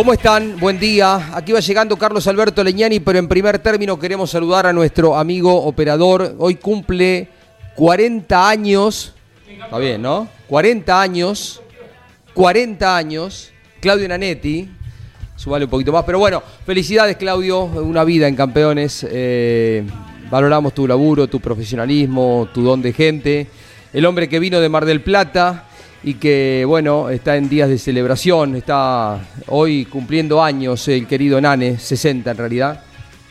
¿Cómo están? Buen día. Aquí va llegando Carlos Alberto Leñani, pero en primer término queremos saludar a nuestro amigo operador. Hoy cumple 40 años. Está bien, ¿no? 40 años. 40 años. Claudio Nanetti. Subale un poquito más. Pero bueno, felicidades, Claudio. Una vida en campeones. Eh, valoramos tu laburo, tu profesionalismo, tu don de gente. El hombre que vino de Mar del Plata y que, bueno, está en días de celebración, está hoy cumpliendo años el querido Nane, 60 en realidad.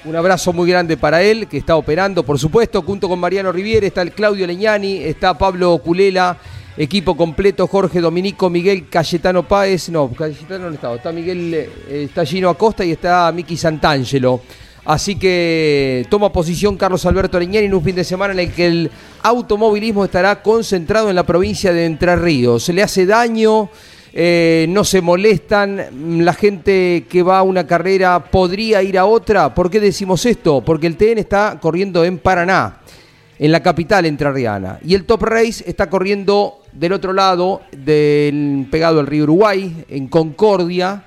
Un abrazo muy grande para él, que está operando, por supuesto, junto con Mariano Riviere, está el Claudio Leñani, está Pablo Culela, equipo completo, Jorge Dominico, Miguel Cayetano Páez, no, Cayetano no está, está Miguel, eh, está Acosta y está Miki Santangelo. Así que toma posición Carlos Alberto Leñani en un fin de semana en el que el automovilismo estará concentrado en la provincia de Entre Ríos. Se le hace daño, eh, no se molestan, la gente que va a una carrera podría ir a otra. ¿Por qué decimos esto? Porque el TN está corriendo en Paraná, en la capital entrerriana, y el Top Race está corriendo del otro lado, del, pegado al río Uruguay, en Concordia.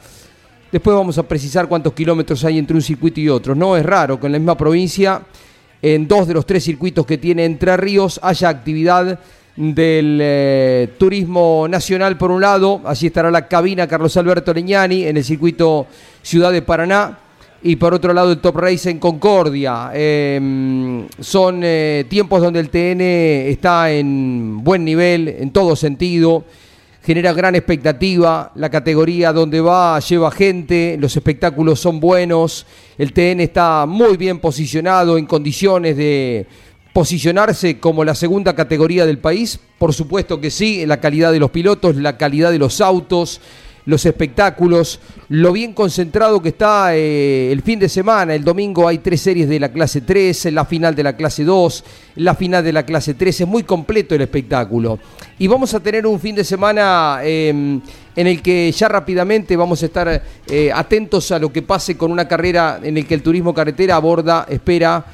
Después vamos a precisar cuántos kilómetros hay entre un circuito y otro. No es raro que en la misma provincia, en dos de los tres circuitos que tiene Entre Ríos, haya actividad del eh, turismo nacional por un lado. Allí estará la cabina Carlos Alberto Leñani en el circuito Ciudad de Paraná. Y por otro lado el Top Race en Concordia. Em, son eh, tiempos donde el TN está en buen nivel, en todo sentido genera gran expectativa, la categoría donde va lleva gente, los espectáculos son buenos, el TN está muy bien posicionado en condiciones de posicionarse como la segunda categoría del país, por supuesto que sí, la calidad de los pilotos, la calidad de los autos, los espectáculos, lo bien concentrado que está eh, el fin de semana. El domingo hay tres series de la clase 3, la final de la clase 2, la final de la clase 3. Es muy completo el espectáculo. Y vamos a tener un fin de semana em, en el que ya rápidamente vamos a estar eh, atentos a lo que pase con una carrera en el que el turismo carretera aborda, espera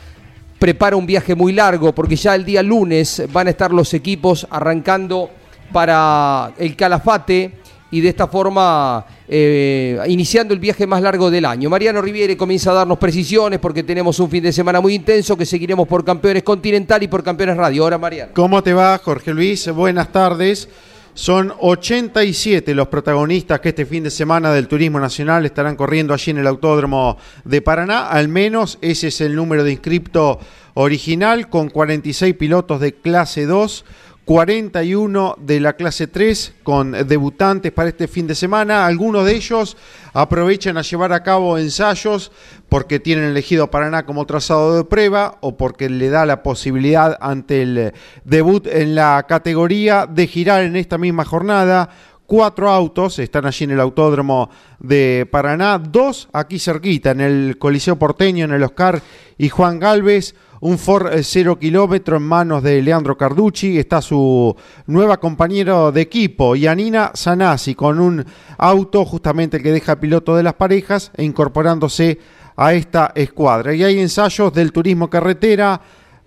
prepara un viaje muy largo porque ya el día lunes van a estar los equipos arrancando para el Calafate y de esta forma eh, iniciando el viaje más largo del año. Mariano Riviere comienza a darnos precisiones porque tenemos un fin de semana muy intenso que seguiremos por Campeones Continental y por Campeones Radio. Ahora, Mariano. ¿Cómo te va, Jorge Luis? Buenas tardes. Son 87 los protagonistas que este fin de semana del Turismo Nacional estarán corriendo allí en el Autódromo de Paraná. Al menos ese es el número de inscripto original con 46 pilotos de clase 2 41 de la clase 3 con debutantes para este fin de semana. Algunos de ellos aprovechan a llevar a cabo ensayos porque tienen elegido Paraná como trazado de prueba o porque le da la posibilidad ante el debut en la categoría de girar en esta misma jornada. Cuatro autos están allí en el autódromo de Paraná, dos aquí cerquita, en el Coliseo Porteño, en el Oscar y Juan Galvez un Ford 0 eh, kilómetro en manos de Leandro Carducci, está su nueva compañera de equipo, Yanina Sanasi, con un auto justamente que deja piloto de las parejas e incorporándose a esta escuadra. Y hay ensayos del turismo carretera,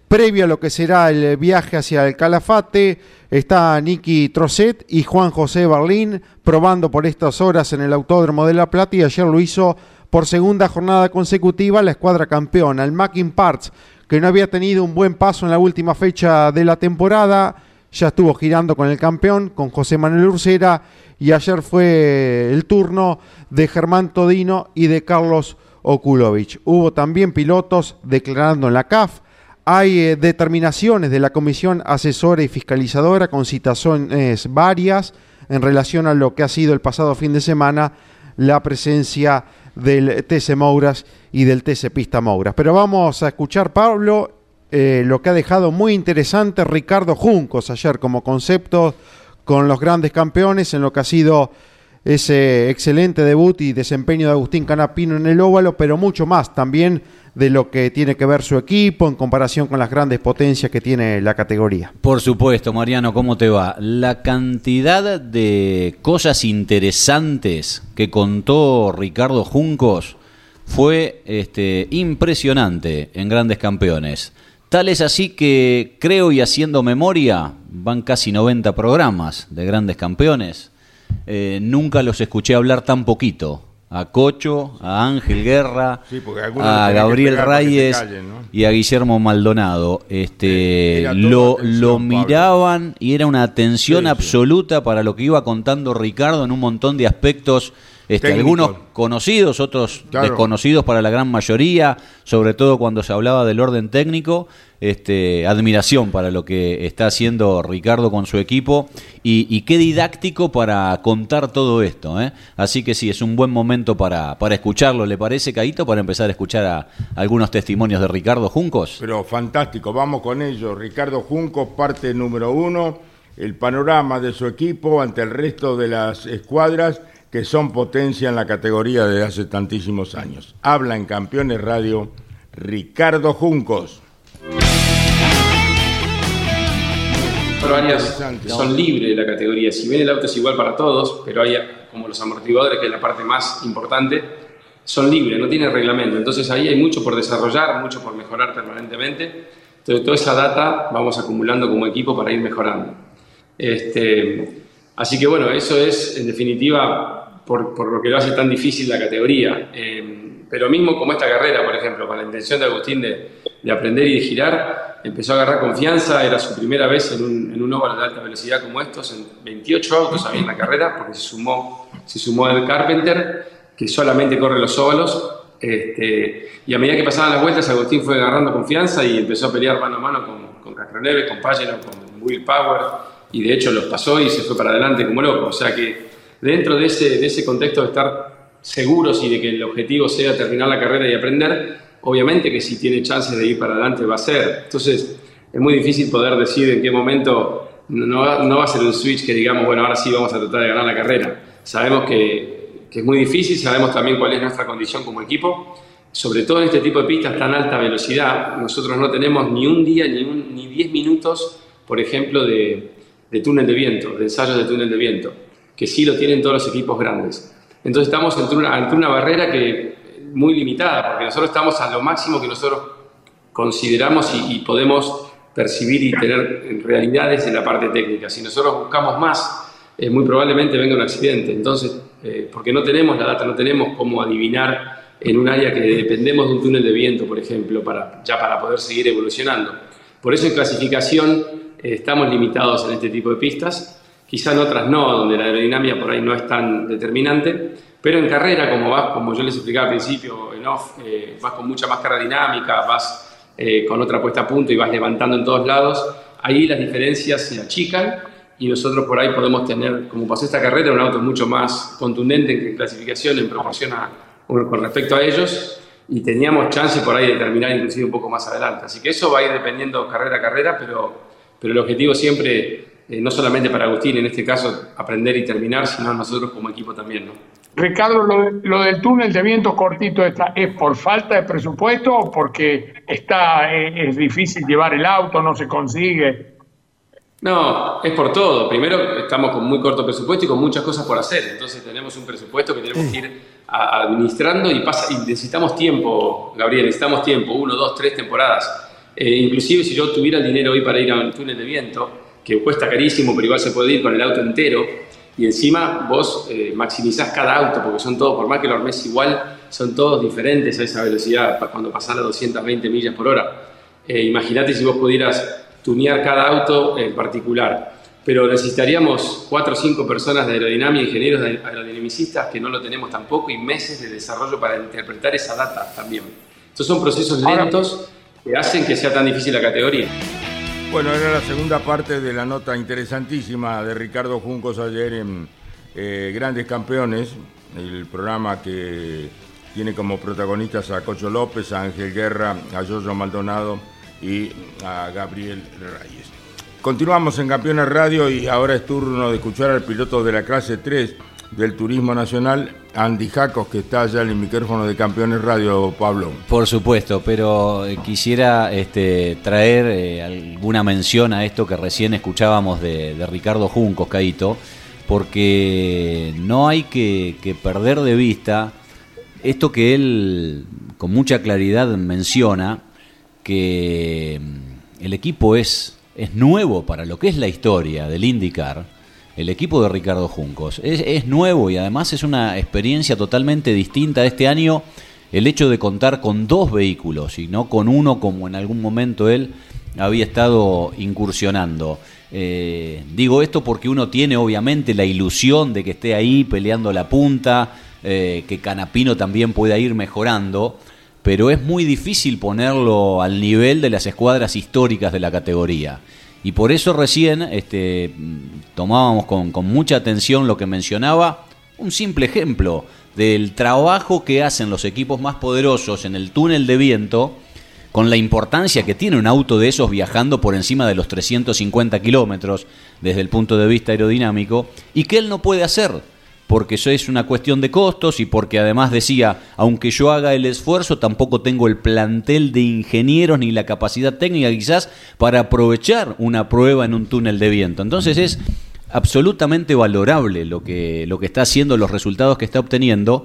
previo a lo que será el viaje hacia el Calafate, está Nicky Trocet y Juan José Berlín probando por estas horas en el Autódromo de La Plata y ayer lo hizo por segunda jornada consecutiva la escuadra campeona, el Mackin Parts, que no había tenido un buen paso en la última fecha de la temporada, ya estuvo girando con el campeón, con José Manuel Ursera, y ayer fue el turno de Germán Todino y de Carlos Okulovich. Hubo también pilotos declarando en la CAF, hay eh, determinaciones de la Comisión Asesora y Fiscalizadora con citaciones varias en relación a lo que ha sido el pasado fin de semana la presencia del TC Mouras y del TC Pista Mouras. Pero vamos a escuchar, Pablo, eh, lo que ha dejado muy interesante Ricardo Juncos ayer como concepto con los grandes campeones en lo que ha sido ese excelente debut y desempeño de Agustín Canapino en el óvalo, pero mucho más también de lo que tiene que ver su equipo en comparación con las grandes potencias que tiene la categoría. Por supuesto, Mariano, ¿cómo te va? La cantidad de cosas interesantes que contó Ricardo Juncos fue este, impresionante en Grandes Campeones. Tal es así que creo y haciendo memoria, van casi 90 programas de Grandes Campeones. Eh, nunca los escuché hablar tan poquito a Cocho, a Ángel Guerra, a Gabriel Reyes y a Guillermo Maldonado. Este, lo, lo miraban y era una atención absoluta para lo que iba contando Ricardo en un montón de aspectos este, algunos conocidos, otros desconocidos para la gran mayoría, sobre todo cuando se hablaba del orden técnico. Este, admiración para lo que está haciendo Ricardo con su equipo y, qué didáctico para contar todo esto. ¿eh? Así que sí, es un buen momento para, para escucharlo. ¿Le parece, Caito, para empezar a escuchar a, algunos testimonios de Ricardo Juncos? Pero fantástico, vamos con ello. Ricardo Juncos, parte número uno, el panorama de su equipo ante el resto de las escuadras que son potencia en la categoría de hace tantísimos años. Habla en Campeones Radio Ricardo Juncos. Varias son libres de la categoría. Si bien el auto es igual para todos, pero hay como los amortiguadores, que es la parte más importante, son libres, no tienen reglamento. Entonces ahí hay mucho por desarrollar, mucho por mejorar permanentemente. Entonces toda esa data vamos acumulando como equipo para ir mejorando. Este, así que bueno, eso es en definitiva por, por, lo que lo hace tan difícil la categoría. Eh, pero mismo como esta carrera, por ejemplo, con la intención de Agustín de, de, aprender y de girar, empezó a agarrar confianza, era su primera vez en un, en un óvalo de alta velocidad como estos, en 28 autos había en la carrera, porque se sumó, se sumó el Carpenter, que solamente corre los óvalos, este, y a medida que pasaban las vueltas, Agustín fue agarrando confianza y empezó a pelear mano a mano con, con Castroneves, con Pagano, con Will Power, y de hecho los pasó y se fue para adelante como loco. O sea que dentro de ese, de ese contexto de estar seguros y de que el objetivo sea terminar la carrera y aprender, obviamente que si tiene chances de ir para adelante va a ser. Entonces, es muy difícil poder decir en qué momento no, va a ser un switch que digamos, bueno, ahora sí vamos a tratar de ganar la carrera. Sabemos que, que es muy difícil, sabemos también cuál es nuestra condición como equipo. Sobre todo en este tipo de pistas tan alta velocidad, nosotros no tenemos ni un día ni, un, ni 10 minutos, por ejemplo, de, de túnel de viento, de ensayos de túnel de viento que sí lo tienen todos los equipos grandes. Entonces estamos ante una, ante una barrera que muy limitada, porque nosotros estamos a lo máximo que nosotros consideramos y, podemos percibir y tener realidades en la parte técnica. Si nosotros buscamos más, eh, muy probablemente venga un accidente. Entonces, eh, porque no tenemos la data, no tenemos cómo adivinar en un área que dependemos de un túnel de viento, por ejemplo, para, ya para poder seguir evolucionando. Por eso en clasificación eh, estamos limitados en este tipo de pistas quizá en otras no, donde la aerodinámica por ahí no es tan determinante, pero en carrera, como vas, como yo les explicaba al principio, en off, eh, vas con mucha más carga dinámica, vas eh, con otra puesta a punto y vas levantando en todos lados, ahí las diferencias se achican y nosotros por ahí podemos tener, como pasó esta carrera, un auto mucho más contundente en clasificación en proporción a, con respecto a ellos y teníamos chance por ahí de terminar inclusive un poco más adelante. Así que eso va a ir dependiendo carrera a carrera, pero, pero el objetivo siempre eh, no solamente para Agustín, en este caso, aprender y terminar, sino nosotros como equipo también. ¿no? Ricardo, lo, del túnel de viento cortito está, ¿es por falta de presupuesto o porque está, eh, es, difícil llevar el auto, no se consigue? No, es por todo. Primero, estamos con muy corto presupuesto y con muchas cosas por hacer. Entonces tenemos un presupuesto que tenemos que ir administrando y, pasa, y necesitamos tiempo, Gabriel, necesitamos tiempo, uno, dos, tres temporadas Eh, inclusive si yo tuviera el dinero hoy para ir a un túnel de viento, que cuesta carísimo, pero igual se puede ir con el auto entero, y encima vos eh, maximizás cada auto, porque son todos, por más que lo armes igual, son todos diferentes a esa velocidad cuando pasás a 220 millas por hora. Eh, Imagínate si vos pudieras tunear cada auto en particular. Pero necesitaríamos cuatro o cinco personas de aerodinámica, ingenieros aerodinamicistas, que no lo tenemos tampoco, y meses de desarrollo para interpretar esa data también. Estos son procesos lentos que hacen que sea tan difícil la categoría. Bueno, era la segunda parte de la nota interesantísima de Ricardo Juncos ayer en eh, Grandes Campeones, el programa que tiene como protagonistas a Cocho López, a Ángel Guerra, a Jojo Maldonado y a Gabriel Reyes. Continuamos en Campeones Radio y ahora es turno de escuchar al piloto de la clase 3 del Turismo Nacional, Andy Jacos, que está allá en el micrófono de Campeones Radio, Pablo. Por supuesto, pero eh, quisiera este, traer eh, alguna mención a esto que recién escuchábamos de, Ricardo Juncos, Caito, porque no hay que, que perder de vista esto que él con mucha claridad menciona, que mm, el equipo es, es nuevo para lo que es la historia del IndyCar, el equipo de Ricardo Juncos. Es, nuevo y además es una experiencia totalmente distinta este año el hecho de contar con dos vehículos y no con uno como en algún momento él había estado incursionando. Eh, digo esto porque uno tiene obviamente la ilusión de que esté ahí peleando la punta, eh, que Canapino también pueda ir mejorando, pero es muy difícil ponerlo al nivel de las escuadras históricas de la categoría. Y por eso recién este, tomábamos con, con mucha atención lo que mencionaba, un simple ejemplo del trabajo que hacen los equipos más poderosos en el túnel de viento, con la importancia que tiene un auto de esos viajando por encima de los 350 kilómetros desde el punto de vista aerodinámico, y que él no puede hacer, porque eso es una cuestión de costos y porque además decía, aunque yo haga el esfuerzo, tampoco tengo el plantel de ingenieros ni la capacidad técnica quizás para aprovechar una prueba en un túnel de viento. Entonces es absolutamente valorable lo que, lo que está haciendo, los resultados que está obteniendo,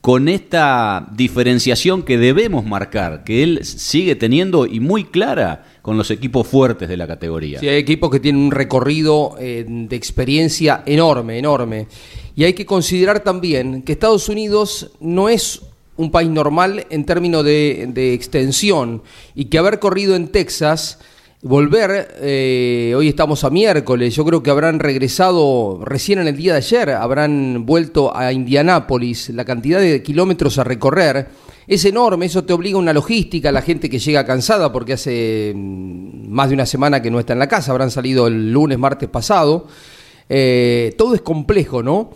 con esta diferenciación que debemos marcar, que él sigue teniendo y muy clara con los equipos fuertes de la categoría. Sí, hay equipos que tienen un recorrido eh, de experiencia enorme, enorme. Y hay que considerar también que Estados Unidos no es un país normal en términos de, extensión y que haber corrido en Texas volver, eh, hoy estamos a miércoles, yo creo que habrán regresado recién en el día de ayer, habrán vuelto a Indianápolis, la cantidad de kilómetros a recorrer es enorme, eso te obliga a una logística, la gente que llega cansada porque hace mm, más de una semana que no está en la casa, habrán salido el lunes, martes pasado, eh, todo es complejo, ¿no?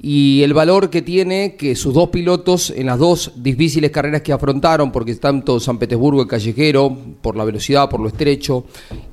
y el valor que tiene que sus dos pilotos en las dos difíciles carreras que afrontaron, porque tanto San Petersburgo el callejero, por la velocidad, por lo estrecho,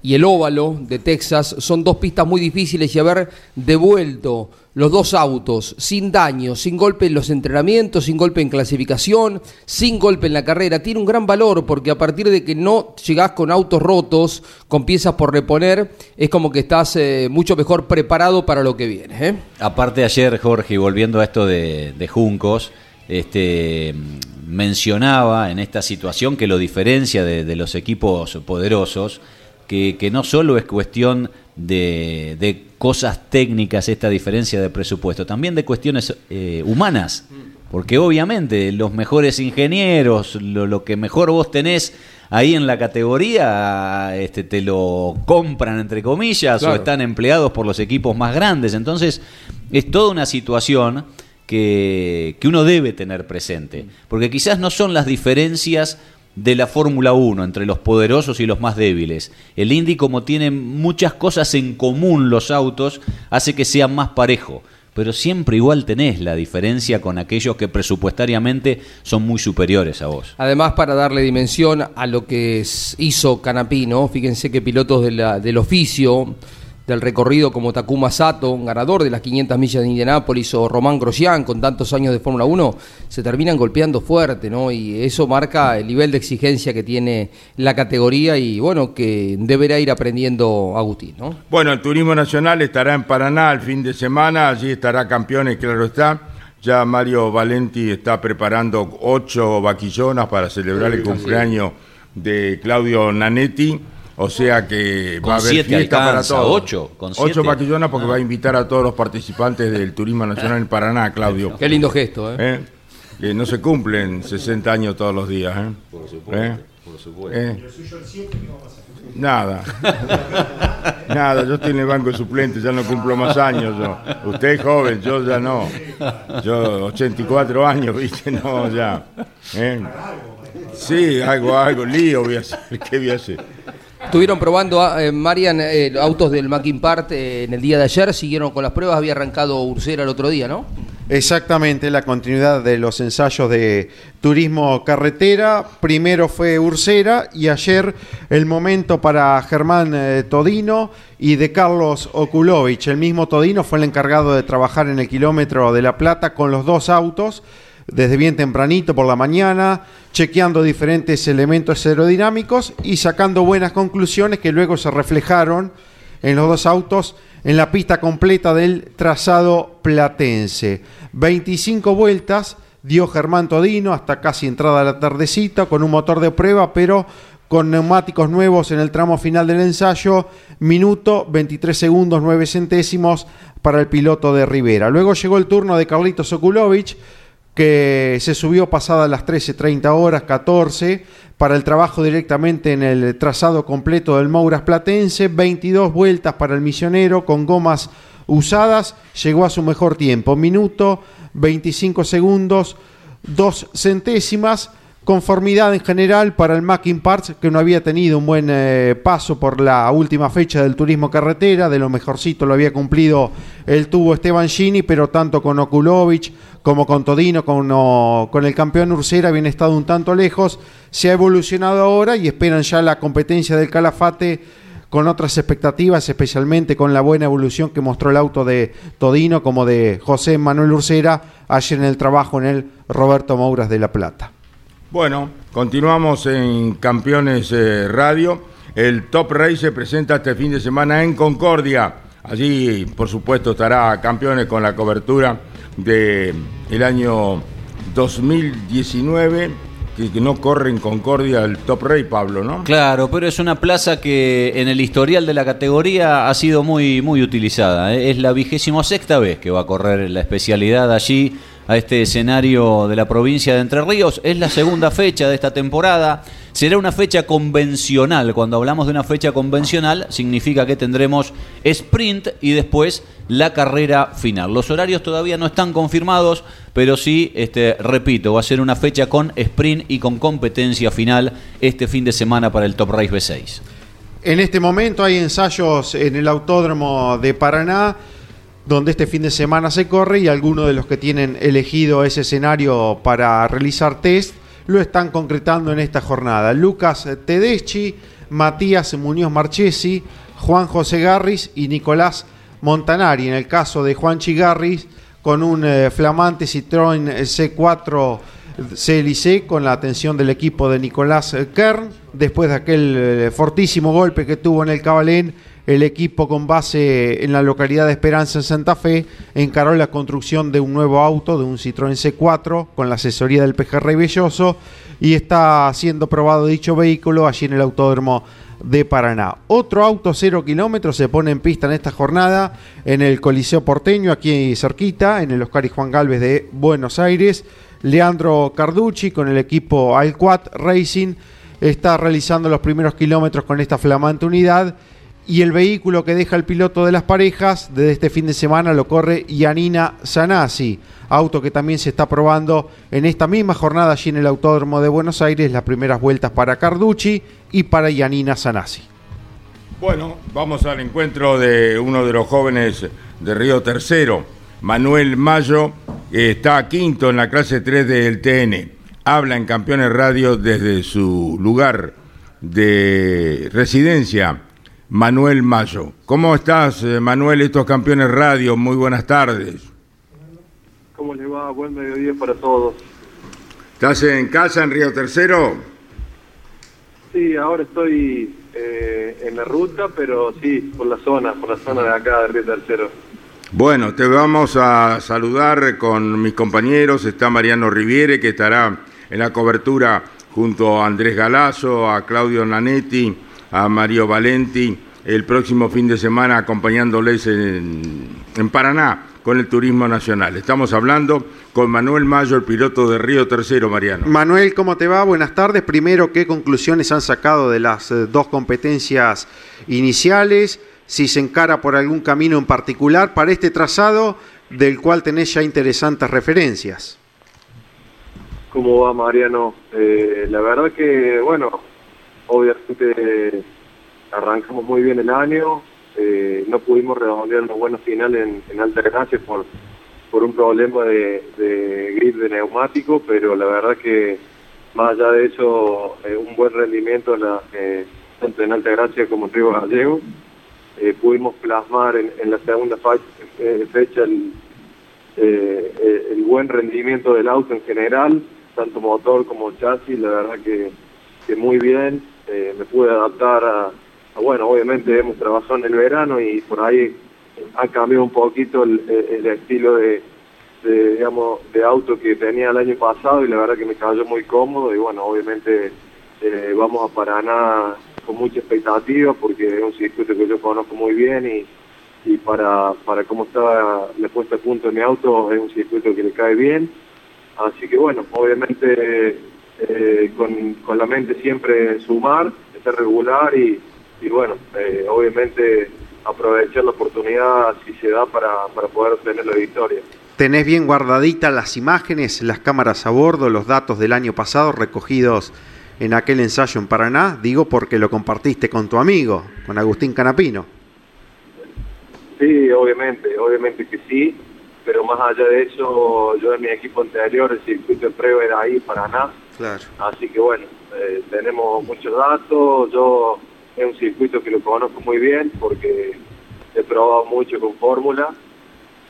y el óvalo de Texas, son dos pistas muy difíciles y haber devuelto los dos autos sin daño, sin golpe en los entrenamientos, sin golpe en clasificación, sin golpe en la carrera, tiene un gran valor porque a partir de que no llegás con autos rotos, con piezas por reponer, es como que estás eh, mucho mejor preparado para lo que viene. ¿eh? Aparte ayer, Jorge, volviendo a esto de, Juncos, este, mencionaba en esta situación que lo diferencia de, los equipos poderosos, que, no solo es cuestión de, de, cosas técnicas esta diferencia de presupuesto, también de cuestiones eh, humanas, porque obviamente los mejores ingenieros, lo, lo, que mejor vos tenés ahí en la categoría, este, te lo compran entre comillas claro. o están empleados por los equipos más grandes, entonces es toda una situación que, que uno debe tener presente, porque quizás no son las diferencias de la Fórmula 1 entre los poderosos y los más débiles. El Indy, como tiene muchas cosas en común los autos, hace que sea más parejo. Pero siempre igual tenés la diferencia con aquellos que presupuestariamente son muy superiores a vos. Además, para darle dimensión a lo que hizo Canapino, fíjense que pilotos del oficio del recorrido como Takuma Sato, un ganador de las 500 millas de Indianápolis, o Román Grosjean, con tantos años de Fórmula 1, se terminan golpeando fuerte, ¿no? Y eso marca el nivel de exigencia que tiene la categoría y, bueno, que deberá ir aprendiendo Agustín, ¿no? Bueno, el Turismo Nacional estará en Paraná el fin de semana, allí estará campeones, claro está. Ya Mario Valenti está preparando ocho vaquillonas para celebrar el cumpleaños de Claudio Nanetti. O sea que Con va a haber siete fiesta para alcanza, todos. ocho, con Ocho siete. vaquillonas porque va a invitar a todos los participantes del Turismo Nacional en Paraná, Claudio. Qué lindo gesto, ¿eh? ¿Eh? Que no se cumplen 60 años todos los días. ¿eh? Por supuesto. Nada. Nada, yo estoy en el banco de suplentes, ya no cumplo más años. Yo. Usted es joven, yo ya no. Yo 84 años, viste, no, ya. ¿Eh? Sí, algo, algo, lío voy a hacer. ¿Qué voy a hacer? Estuvieron probando, ah, eh, Marian, eh, autos del Mackin Part eh, en el día de ayer, siguieron con las pruebas, había arrancado Ursera el otro día, ¿no? Exactamente, la continuidad de los ensayos de turismo carretera. Primero fue Ursera y ayer el momento para Germán Todino y de Carlos Okulovich. El mismo Todino fue el encargado de trabajar en el kilómetro de La Plata con los dos autos desde bien tempranito por la mañana, chequeando diferentes elementos aerodinámicos y sacando buenas conclusiones que luego se reflejaron en los dos autos en la pista completa del trazado platense. 25 vueltas dio Germán Todino hasta casi entrada la tardecita con un motor de prueba, pero con neumáticos nuevos en el tramo final del ensayo, minuto 23 segundos 9 centésimos para el piloto de Rivera. Luego llegó el turno de Carlitos Okulovich, que se subió pasadas las 13.30 horas, 14, para el trabajo directamente en el trazado completo del Mouras Platense, 22 vueltas para el misionero con gomas usadas, llegó a su mejor tiempo, minuto, 25 segundos, 2 centésimas, conformidad en general para el Mackin Parts, que no había tenido un buen eh, paso por la última fecha del turismo carretera, de lo mejorcito lo había cumplido el tubo Esteban Gini, pero tanto con Okulovich como con Todino, con, con el campeón Ursera, habían estado un tanto lejos, se ha evolucionado ahora y esperan ya la competencia del Calafate con otras expectativas, especialmente con la buena evolución que mostró el auto de Todino como de José Manuel Ursera ayer en el trabajo en el Roberto Mouras de La Plata. Bueno, continuamos en Campeones eh, Radio. El Top Race se presenta este fin de semana en Concordia. Allí, por supuesto, estará Campeones con la cobertura del el año 2019, que, no corre en Concordia el Top Race, Pablo, ¿no? Claro, pero es una plaza que en el historial de la categoría ha sido muy, muy utilizada. ¿eh? Es la vigésimo sexta vez que va a correr la especialidad allí a este escenario de la provincia de Entre Ríos. Es la segunda fecha de esta temporada. Será una fecha convencional. Cuando hablamos de una fecha convencional, significa que tendremos sprint y después la carrera final. Los horarios todavía no están confirmados, pero sí, este, repito, va a ser una fecha con sprint y con competencia final este fin de semana para el Top Race B6. En este momento hay ensayos en el Autódromo de Paraná, donde este fin de semana se corre y algunos de los que tienen elegido ese escenario para realizar test lo están concretando en esta jornada. Lucas Tedeschi, Matías Muñoz Marchesi, Juan José Garris y Nicolás Montanari. En el caso de Juan Chigarris, con un eh, flamante Citroën C4 CLC con la atención del equipo de Nicolás Kern. Después de aquel eh, fortísimo golpe que tuvo en el Cabalén, el equipo con base en la localidad de Esperanza en Santa Fe encaró la construcción de un nuevo auto, de un Citroën C4, con la asesoría del Pejerrey Belloso y está siendo probado dicho vehículo allí en el Autódromo de Paraná. Otro auto cero kilómetros se pone en pista en esta jornada en el Coliseo Porteño, aquí cerquita, en el Oscar y Juan Galvez de Buenos Aires. Leandro Carducci con el equipo Alquat Racing está realizando los primeros kilómetros con esta flamante unidad y el vehículo que deja el piloto de las parejas desde este fin de semana lo corre Yanina Sanasi, auto que también se está probando en esta misma jornada allí en el Autódromo de Buenos Aires, las primeras vueltas para Carducci y para Yanina Sanasi. Bueno, vamos al encuentro de uno de los jóvenes de Río Tercero, Manuel Mayo, que está quinto en la clase 3 del TN. Habla en Campeones Radio desde su lugar de residencia, Manuel Mayo. ¿Cómo estás, eh, Manuel? Estos Campeones Radio, muy buenas tardes. ¿Cómo le va? Buen mediodía para todos. ¿Estás en casa en Río Tercero? Sí, ahora estoy eh, en la ruta, pero sí, por la zona, por la zona de acá de Río Tercero. Bueno, te vamos a saludar con mis compañeros. Está Mariano Riviere, que estará en la cobertura junto a Andrés Galazo, a Claudio Nanetti, a Mario Valenti, el próximo fin de semana acompañándoles en, en Paraná con el turismo nacional. Estamos hablando con Manuel Mayo, el piloto de Río Tercero, Mariano. Manuel, ¿cómo te va? Buenas tardes. Primero, ¿qué conclusiones han sacado de las eh, dos competencias iniciales? Si se encara por algún camino en particular para este trazado del cual tenés ya interesantes referencias. ¿Cómo va Mariano? Eh, la verdad que, bueno, obviamente arrancamos muy bien el año, eh, no pudimos redondear una buena final en, Alta Gracia por, por un problema de, de grip de neumático, pero la verdad que más allá de eso, eh, un buen rendimiento la, eh, tanto en Alta Gracia como en Río Gallego. Eh, pudimos plasmar en, en la segunda fecha el, el buen rendimiento del auto en general, tanto motor como chasis, la verdad que, que muy bien. Eh, me pude adaptar a, bueno, obviamente hemos trabajado en el verano y por ahí ha cambiado un poquito el, estilo de, digamos, de auto que tenía el año pasado y la verdad que me cayó muy cómodo y bueno, obviamente eh, vamos a Paraná con mucha expectativa porque es un circuito que yo conozco muy bien y, y para, para cómo estaba la puesta a punto de mi auto es un circuito que le cae bien. Así que bueno, obviamente eh, con, con la mente siempre en sumar, ser regular y, y bueno, eh, obviamente aprovechar la oportunidad si se da para, para poder obtener la victoria. ¿Tenés bien guardaditas las imágenes, las cámaras a bordo, los datos del año pasado recogidos en aquel ensayo en Paraná? Digo porque lo compartiste con tu amigo, con Agustín Canapino. Sí, obviamente, obviamente que sí, pero más allá de eso, yo en mi equipo anterior, el circuito de prueba era ahí, Paraná, Claro. así que bueno, eh, tenemos muchos datos, yo es un circuito que lo conozco muy bien porque he probado mucho con Fórmula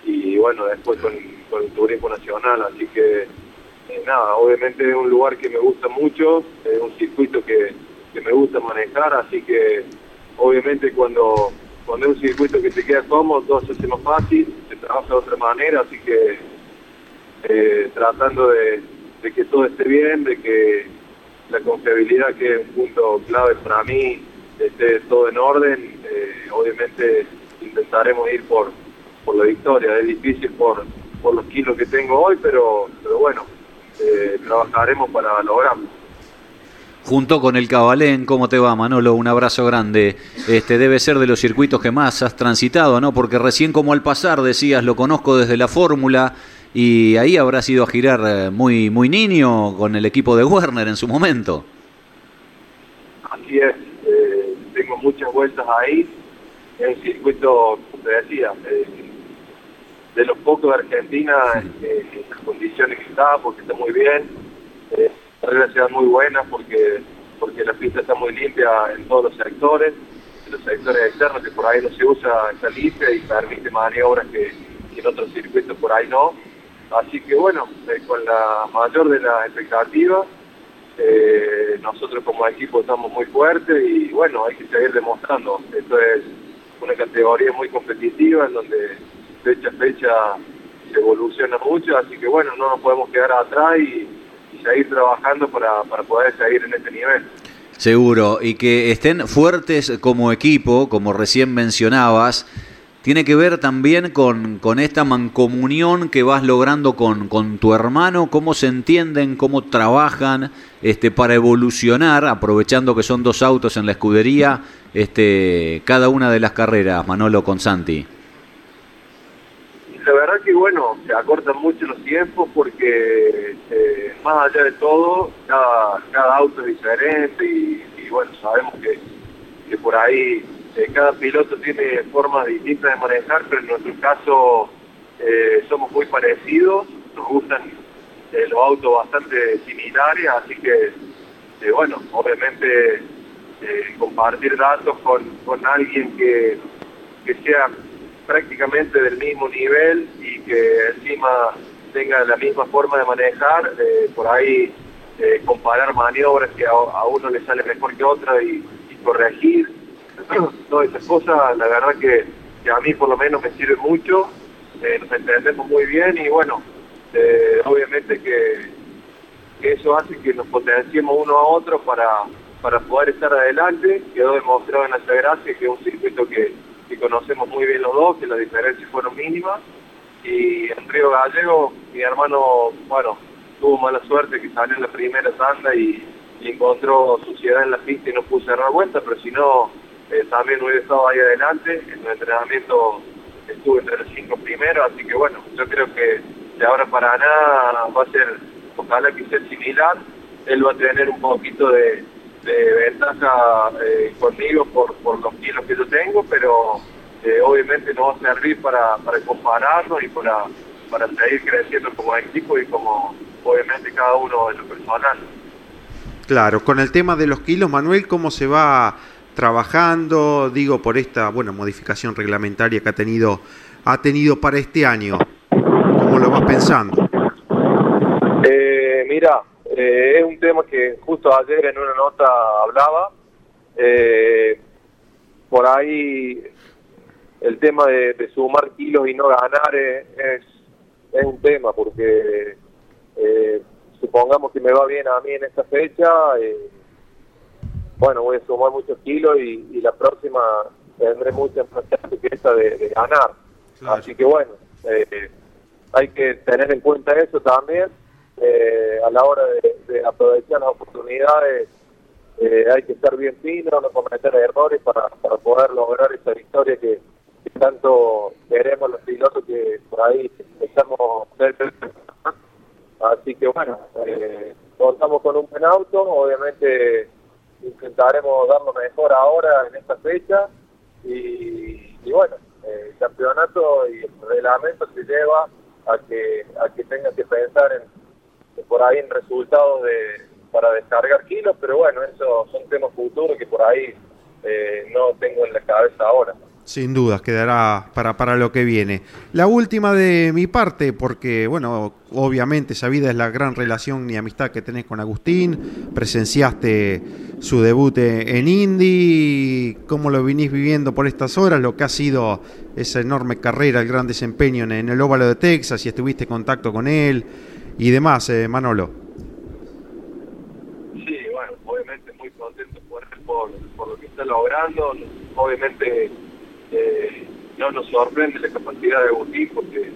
y bueno, después con, el Turismo Nacional, así que eh, nada, obviamente es un lugar que me gusta mucho, es un circuito que, que me gusta manejar, así que obviamente cuando, cuando es un circuito que te queda cómodo, todo se hace más fácil, se trabaja de otra manera, así que eh, tratando de, de que todo esté bien, de que la confiabilidad que es un punto clave para mí esté todo en orden, eh, obviamente intentaremos ir por, por la victoria, es difícil por, por los kilos que tengo hoy, pero, pero bueno, eh, trabajaremos para lograrlo. Junto con el Cabalén, ¿cómo te va, Manolo? Un abrazo grande. Este debe ser de los circuitos que más has transitado, ¿no? Porque recién como al pasar decías, lo conozco desde la fórmula y ahí habrás ido a girar eh, muy muy niño con el equipo de Werner en su momento. Así es, eh, tengo muchas vueltas ahí. Es un circuito, como te decía, eh, de los pocos de Argentina eh, en las condiciones que está, porque está muy bien. Eh, la regla sea muy buena porque porque la pista está muy limpia en todos los sectores. En los sectores externos que por ahí no se usa está limpia y permite maniobras que, que en otros circuitos por ahí no. Así que bueno, eh, con la mayor de las expectativas, eh, nosotros como equipo estamos muy fuertes y bueno, hay que seguir demostrando. Esto es una categoría muy competitiva en donde fecha a fecha se evoluciona mucho, así que bueno, no nos podemos quedar atrás y, y seguir trabajando para, para poder seguir en este nivel. Seguro, y que estén fuertes como equipo, como recién mencionabas, tiene que ver también con, con esta mancomunión que vas logrando con, con tu hermano, cómo se entienden, cómo trabajan este, para evolucionar, aprovechando que son dos autos en la escudería, este, cada una de las carreras, Manolo con Santi. La verdad que bueno, se acortan mucho los tiempos porque eh, más allá de todo, cada, cada auto es diferente y, y bueno, sabemos que, que por ahí eh, cada piloto tiene formas distintas de manejar, pero en nuestro caso eh, somos muy parecidos, nos gustan eh, los autos bastante similares, así que bueno, obviamente compartir datos con, con alguien que, que sea prácticamente del mismo nivel y que encima tenga la misma forma de manejar, por ahí eh, comparar maniobras que a, a uno le sale mejor que otra y, y corregir, todas esas cosas, la verdad que, a mí por lo menos me sirve mucho, eh, nos entendemos muy bien y bueno, eh, obviamente que, que eso hace que nos potenciemos uno a otro para, para poder estar adelante. Quedó demostrado en Altagracia que es un circuito que, que conocemos muy bien los dos, que las diferencias fueron mínimas. Y en Río Gallego, mi hermano, bueno, tuvo mala suerte que salió en la primera tanda y, y encontró suciedad en la pista y no pudo cerrar vuelta, pero si no, eh, también hubiera estado ahí adelante. En el entrenamiento estuve entre los cinco primeros, así que bueno, yo creo que de ahora para nada va a ser, ojalá que sea similar. Él va a tener un poquito de, de ventaja eh, conmigo por, los kilos que yo tengo, pero eh, obviamente no va a servir para, para compararnos y para, seguir creciendo como equipo y como obviamente cada uno en lo personal. Claro, con el tema de los kilos, Manuel, ¿cómo se va trabajando? Digo, por esta bueno modificación reglamentaria que ha tenido, ha tenido para este año. ¿Cómo lo vas pensando? Eh, mira, eh, es un tema que justo ayer en una nota hablaba. Eh, por ahí el tema de, de, sumar kilos y no ganar es, es, es un tema porque eh, supongamos que me va bien a mí en esta fecha, eh, bueno, voy a sumar muchos kilos y, y la próxima tendré mucha más chance que esta de, de ganar. Claro. Así que bueno, eh, hay que tener en cuenta eso también. Eh, a la hora de, de, aprovechar las oportunidades eh, hay que estar bien fino, no cometer errores para, para poder lograr esa victoria que, que tanto queremos los pilotos que por ahí estamos Así que bueno, eh, contamos con un buen auto, obviamente intentaremos dar lo mejor ahora en esta fecha y, bueno, eh, el campeonato y el reglamento se lleva a que a que tenga que pensar en, por ahí en resultados de para descargar kilos, pero bueno, eso son temas futuros que por ahí eh, no tengo en la cabeza ahora. Sin dudas, quedará para, para lo que viene. La última de mi parte, porque, bueno, obviamente sabida es la gran relación y amistad que tenés con Agustín, presenciaste su debut en Indy, cómo lo vinís viviendo por estas horas, lo que ha sido esa enorme carrera, el gran desempeño en, en el óvalo de Texas, y estuviste en contacto con él y demás, eh, Manolo. Sí, bueno, obviamente muy contento por, por, por lo que está logrando, obviamente no nos sorprende la capacidad de Agustín porque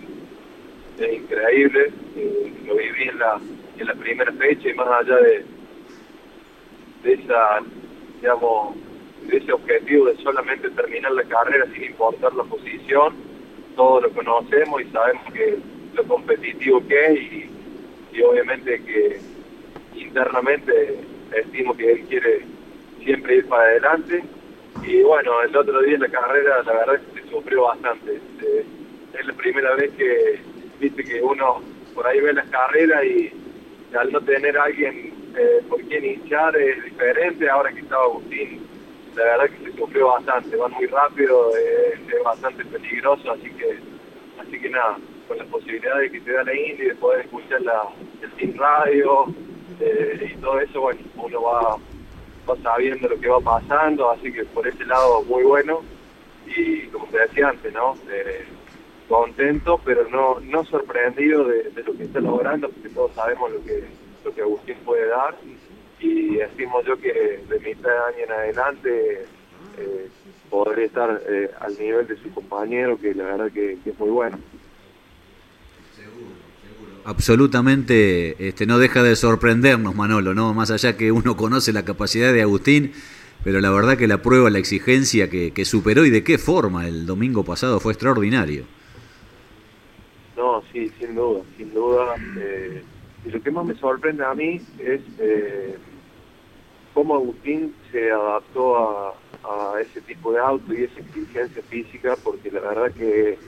es increíble, eh, lo viví en la, en primera fecha y más allá de, de digamos, de ese objetivo de solamente terminar la carrera sin importar la posición, todos lo conocemos y sabemos que lo competitivo que es y, y obviamente que internamente estimo que él quiere siempre ir para adelante y bueno, el otro día en la carrera la verdad que se sufrió bastante. Eh, es la primera vez que, viste, que uno por ahí ve las carreras y, al no tener a alguien eh, por quien hinchar es diferente. Ahora que estaba Agustín, la verdad que se sufrió bastante. Van muy rápido, es bastante peligroso, así que, así que nada, con la posibilidad de que te da la Indy, de poder escuchar la, el team radio eh, y todo eso, bueno, uno va sabiendo lo que va pasando, así que por ese lado muy bueno. Y como te decía antes, ¿no? Eh, contento, pero no no sorprendido de, lo que está logrando, porque todos sabemos lo que lo que Agustín puede dar. Y decimos yo que de mitad de año en adelante eh, podré estar eh, al nivel de su compañero, que la verdad que, que es muy bueno absolutamente este, no deja de sorprendernos, Manolo, ¿no? Más allá que uno conoce la capacidad de Agustín, pero la verdad que la prueba, la exigencia que, que superó y de qué forma el domingo pasado fue extraordinario. No, sí, sin duda, sin duda. Eh, y lo que más me sorprende a mí es eh, cómo Agustín se adaptó a, a, ese tipo de auto y esa exigencia física, porque la verdad que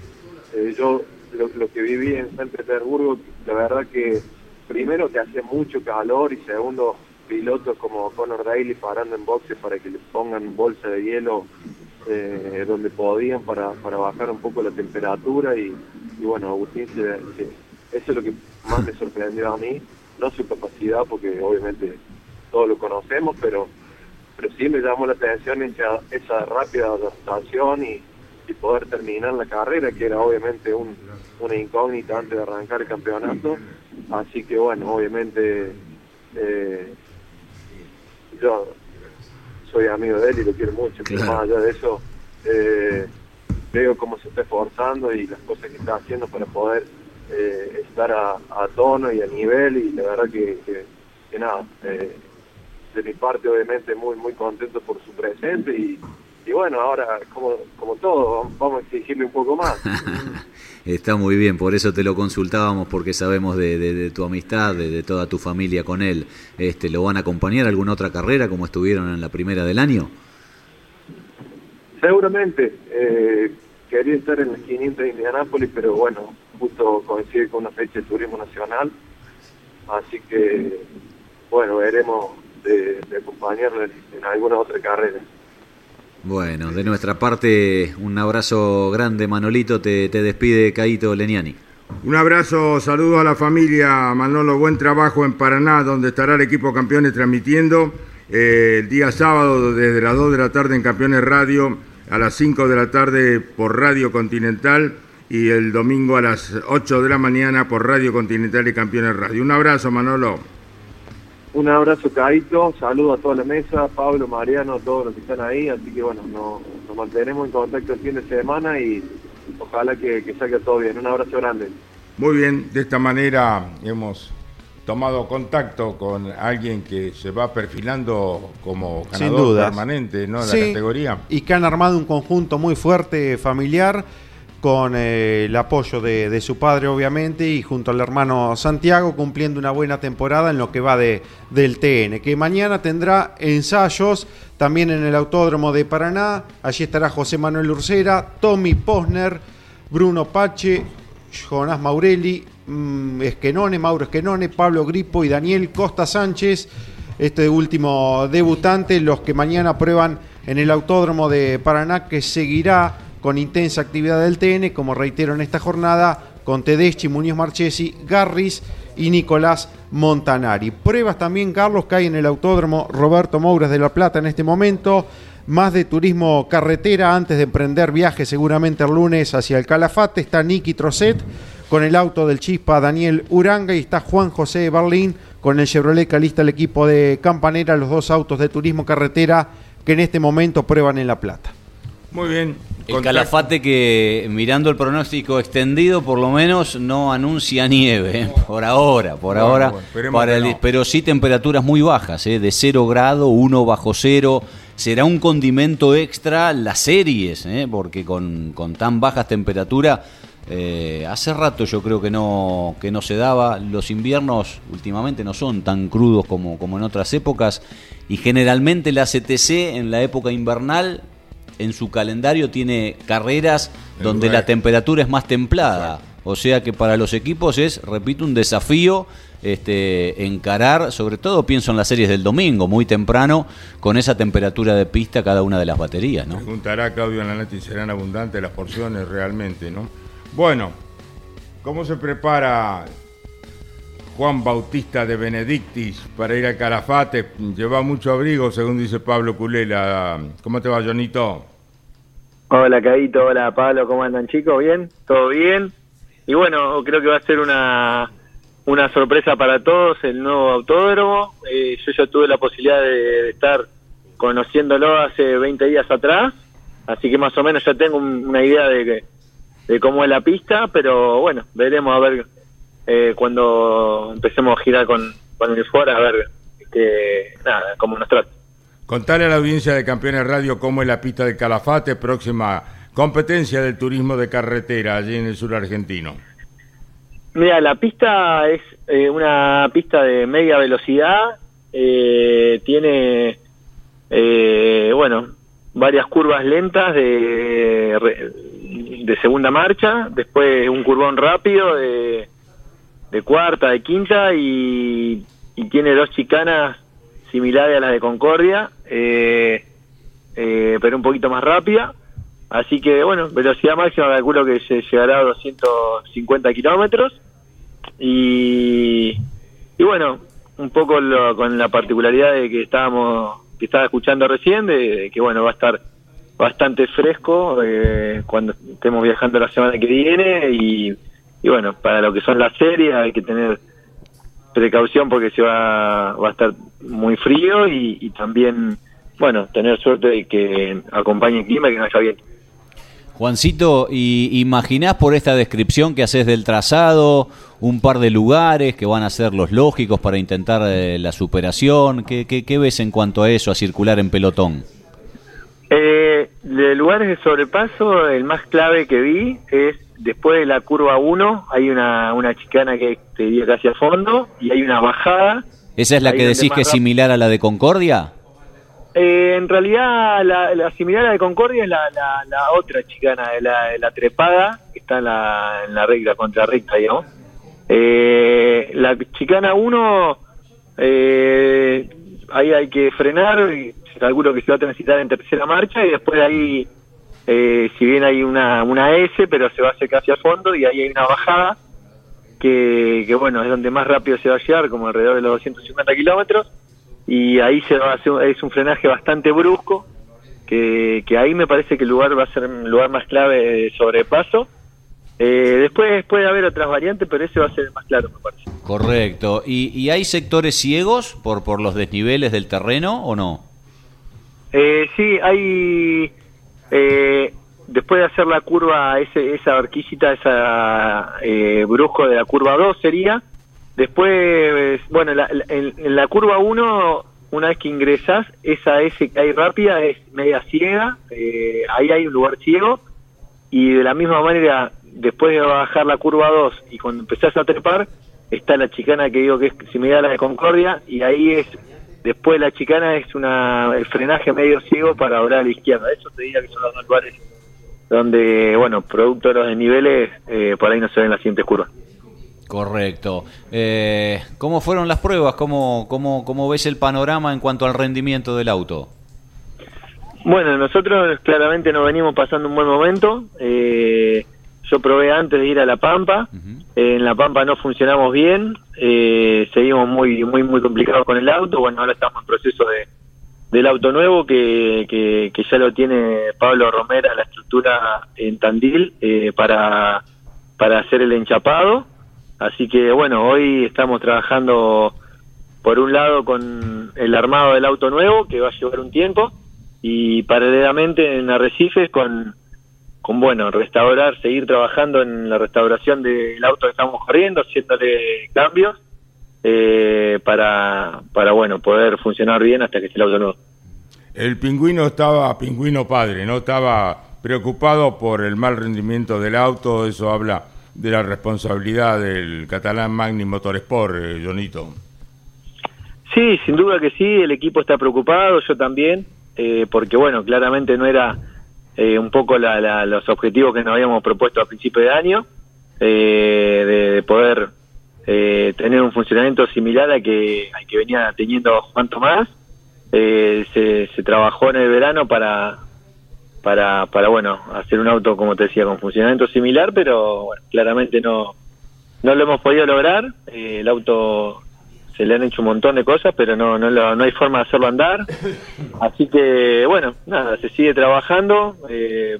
eh, yo lo, lo, que viví en San Petersburgo, la verdad que primero que hace mucho calor y segundo pilotos como Conor Daly parando en boxes para que les pongan bolsa de hielo eh, donde podían para, para bajar un poco la temperatura y, bueno, Agustín, se, eso es lo que más me sorprendió a mí, no su capacidad porque obviamente todos lo conocemos, pero pero sí me llamó la atención esa, esa rápida adaptación y, y poder terminar la carrera, que era obviamente un, una incógnita antes de arrancar el campeonato. Así que bueno, obviamente Eh, yo soy amigo de él y lo quiero mucho, pero más allá de eso, eh, veo cómo se está esforzando y las cosas que está haciendo para poder eh, estar a, a tono y a nivel y la verdad que, que- que nada, de mi parte obviamente muy muy contento por su presente y, y bueno, ahora como, como todo, vamos a exigirle un poco más. Está muy bien, por eso te lo consultábamos, porque sabemos de, de- de tu amistad, de, de toda tu familia con él. Este, ¿Lo van a acompañar a alguna otra carrera como estuvieron en la primera del año? Seguramente, eh, quería estar en las 500 de Indianápolis, pero bueno, justo coincide con una fecha de turismo nacional, así que bueno, veremos de, en, en alguna otra carrera. Bueno, de nuestra parte, un abrazo grande, Manolito. Te, te despide Caito Leniani. Un abrazo, saludos a la familia Manolo, buen trabajo en Paraná, donde estará el equipo campeones transmitiendo eh, el día sábado desde las 2 de la tarde en Campeones Radio, a las 5 de la tarde por Radio Continental y el domingo a las 8 de la mañana por Radio Continental y Campeones Radio. Un abrazo, Manolo. Un abrazo, Caito, saludo a toda la mesa, Pablo, Mariano, todos los que están ahí, así que bueno, nos, nos mantenemos en contacto el fin de semana y ojalá que, que salga todo bien. Un abrazo grande. Muy bien, de esta manera hemos tomado contacto con alguien que se va perfilando como Sin ganador dudas. permanente ¿no? en Sí, la categoría. Y que han armado un conjunto muy fuerte, familiar, con eh, el apoyo de, su padre, obviamente, y junto al hermano Santiago, cumpliendo una buena temporada en lo que va de, del TN, que mañana tendrá ensayos también en el Autódromo de Paraná. Allí estará José Manuel Ursera, Tommy Posner, Bruno Pache, Jonás Maurelli, mm, Esquenone, Mauro Esquenone, Pablo Gripo y Daniel Costa Sánchez este último debutante, los que mañana prueban en el Autódromo de Paraná, que seguirá con intensa actividad del TN, como reitero en esta jornada, con Tedeschi, Muñoz Marchesi, Garris y Nicolás Montanari. Pruebas también, Carlos, que hay en el Autódromo Roberto Mouras de La Plata en este momento. Más de turismo carretera antes de emprender viaje seguramente el lunes hacia el Calafate. Está Nicky Trocet con el auto del Chispa Daniel Uranga y está Juan José Berlín con el Chevrolet Calista, el equipo de Campanera, los dos autos de turismo carretera que en este momento prueban en La Plata. Muy bien. El Calafate que, mirando el pronóstico extendido, por lo menos no anuncia nieve, ¿eh? por ahora, por Bueno, ahora. bueno, esperemos para que el- no. Pero sí temperaturas muy bajas, ¿eh? de 0 grado, 1 bajo cero. Será un condimento extra las series, ¿eh? porque con, con tan bajas temperaturas, hace rato yo creo que no, que no se daba. Los inviernos últimamente no son tan crudos como, como en otras épocas. Y generalmente la CTC en la época invernal en su calendario tiene carreras El donde lugar. la temperatura es más templada. O sea que para los equipos es, repito, un desafío este, encarar, sobre todo pienso en las series del domingo, muy temprano, con esa temperatura de pista cada una de las baterías, ¿no? Preguntará Claudio en la noche y serán abundantes las porciones realmente, ¿no? Bueno, ¿cómo se prepara Juan Bautista de Benedictis para ir al Calafate? Lleva mucho abrigo, según dice Pablo Culela. ¿Cómo te va, Jonito? Hola, Caito, hola, Pablo, ¿cómo andan, chicos? ¿Bien? ¿Todo bien? Y bueno, creo que va a ser una, una sorpresa para todos el nuevo autódromo. Eh, yo ya tuve la posibilidad de, estar conociéndolo hace 20 días atrás, así que más o menos ya tengo un- una idea de, de cómo es la pista, pero bueno, veremos a ver eh, cuando empecemos a girar con, con a ver nada, cómo nos trata. Contale a la audiencia de Campeones Radio cómo es la pista del Calafate, próxima competencia del turismo de carretera allí en el sur argentino. Mira, la pista es eh, una pista de media velocidad, eh, tiene, eh, bueno, varias curvas lentas de, de segunda marcha, después un curvón rápido de, de cuarta, de quinta y tiene dos chicanas similares a las de Concordia, eh, eh, pero un poquito más rápida. Así que, bueno, velocidad máxima calculo que se llegará a 250 kilómetros. Y, y bueno, un poco lo- con la particularidad de que estábamos, que estaba escuchando recién, de, que bueno, va a estar bastante fresco eh, cuando estemos viajando la semana que viene. Y, y bueno, para lo que son las series hay que tener precaución porque se va, va a estar muy frío y, y también, bueno, tener suerte de que acompañe el clima y que no haya viento. Juancito, ¿y imaginás por esta descripción que haces del trazado un par de lugares que van a ser los lógicos para intentar eh, la superación? ¿Qué, qué, qué ves en cuanto a eso, a circular en pelotón? Eh, de lugares de sobrepaso, el más clave que vi es después de la curva 1, hay una, una chicana que te diría casi a fondo y hay una bajada. ¿Esa es la que decís que es similar a la de Concordia? Eh, en realidad, la, la similar a la de Concordia es la, la, la otra chicana, de la, de la trepada, que está en la, en la recta, contra recta, digamos. Eh, la chicana 1, eh, ahí hay que frenar, calculo que se va a transitar en tercera marcha, y después de ahí, eh, si bien hay una, una S, pero se va a hacer casi a fondo, y ahí hay una bajada, que, que bueno, es donde más rápido se va a llegar, como alrededor de los 250 kilómetros, y ahí se va a hacer, es un frenaje bastante brusco, que, que ahí me parece que el lugar va a ser el lugar más clave de sobrepaso. Eh, después puede haber otras variantes, pero ese va a ser el más claro, me parece. Correcto. ¿Y, y hay sectores ciegos por, por los desniveles del terreno o no? Eh, sí, hay. Eh, después de hacer la curva, ese, esa horquillita, esa eh, brusco de la curva 2 sería. Después, bueno, la- en la curva 1, una vez que ingresas, esa S que hay rápida es media ciega. eh, ahí hay un lugar ciego. Y de la misma manera, después de bajar la curva 2 y cuando empezás a trepar, está la chicana que digo que es similar a la de Concordia. Y ahí es Después la chicana es una el frenaje medio ciego para doblar a la izquierda. Eso te diría que son los dos lugares donde, bueno, producto de los desniveles, eh, por ahí no se ven las siguientes curvas. Correcto. Eh, ¿Cómo fueron las pruebas? ¿Cómo, cómo, ¿Cómo ves el panorama en cuanto al rendimiento del auto? Bueno, nosotros claramente nos venimos pasando un buen momento. Eh, yo probé antes de ir a La Pampa. Eh, en La Pampa no funcionamos bien. Eh, seguimos muy, muy, muy complicados con el auto. Bueno, ahora estamos en proceso de del auto nuevo que, que, que ya lo tiene Pablo Romera, la estructura en Tandil, eh, para, para hacer el enchapado. Así que bueno, hoy estamos trabajando por un lado con el armado del auto nuevo, que va a llevar un tiempo, y paralelamente en Arrecifes con, con bueno, restaurar, seguir trabajando en la restauración del auto que estamos corriendo, haciéndole cambios eh, para, para bueno, poder funcionar bien hasta que esté el auto nuevo. El pingüino estaba, pingüino padre, no estaba preocupado por el mal rendimiento del auto, eso habla de la responsabilidad del catalán Magni Motorsport, eh, Jonito. Sí, sin duda que sí, el equipo está preocupado, yo también, eh, porque bueno, claramente no era eh, un poco la, la- los objetivos que nos habíamos propuesto a principio de año, eh, de, de poder eh, tener un funcionamiento similar al que, al que venía teniendo Juan Tomás. Eh, se, se trabajó en el verano para, para, para, bueno, hacer un auto, como te decía, con funcionamiento similar, pero bueno, claramente no, no lo hemos podido lograr. Eh, el auto se le han hecho un montón de cosas, pero no, no, lo- no hay forma de hacerlo andar. Así que, bueno, nada, se sigue trabajando. eh,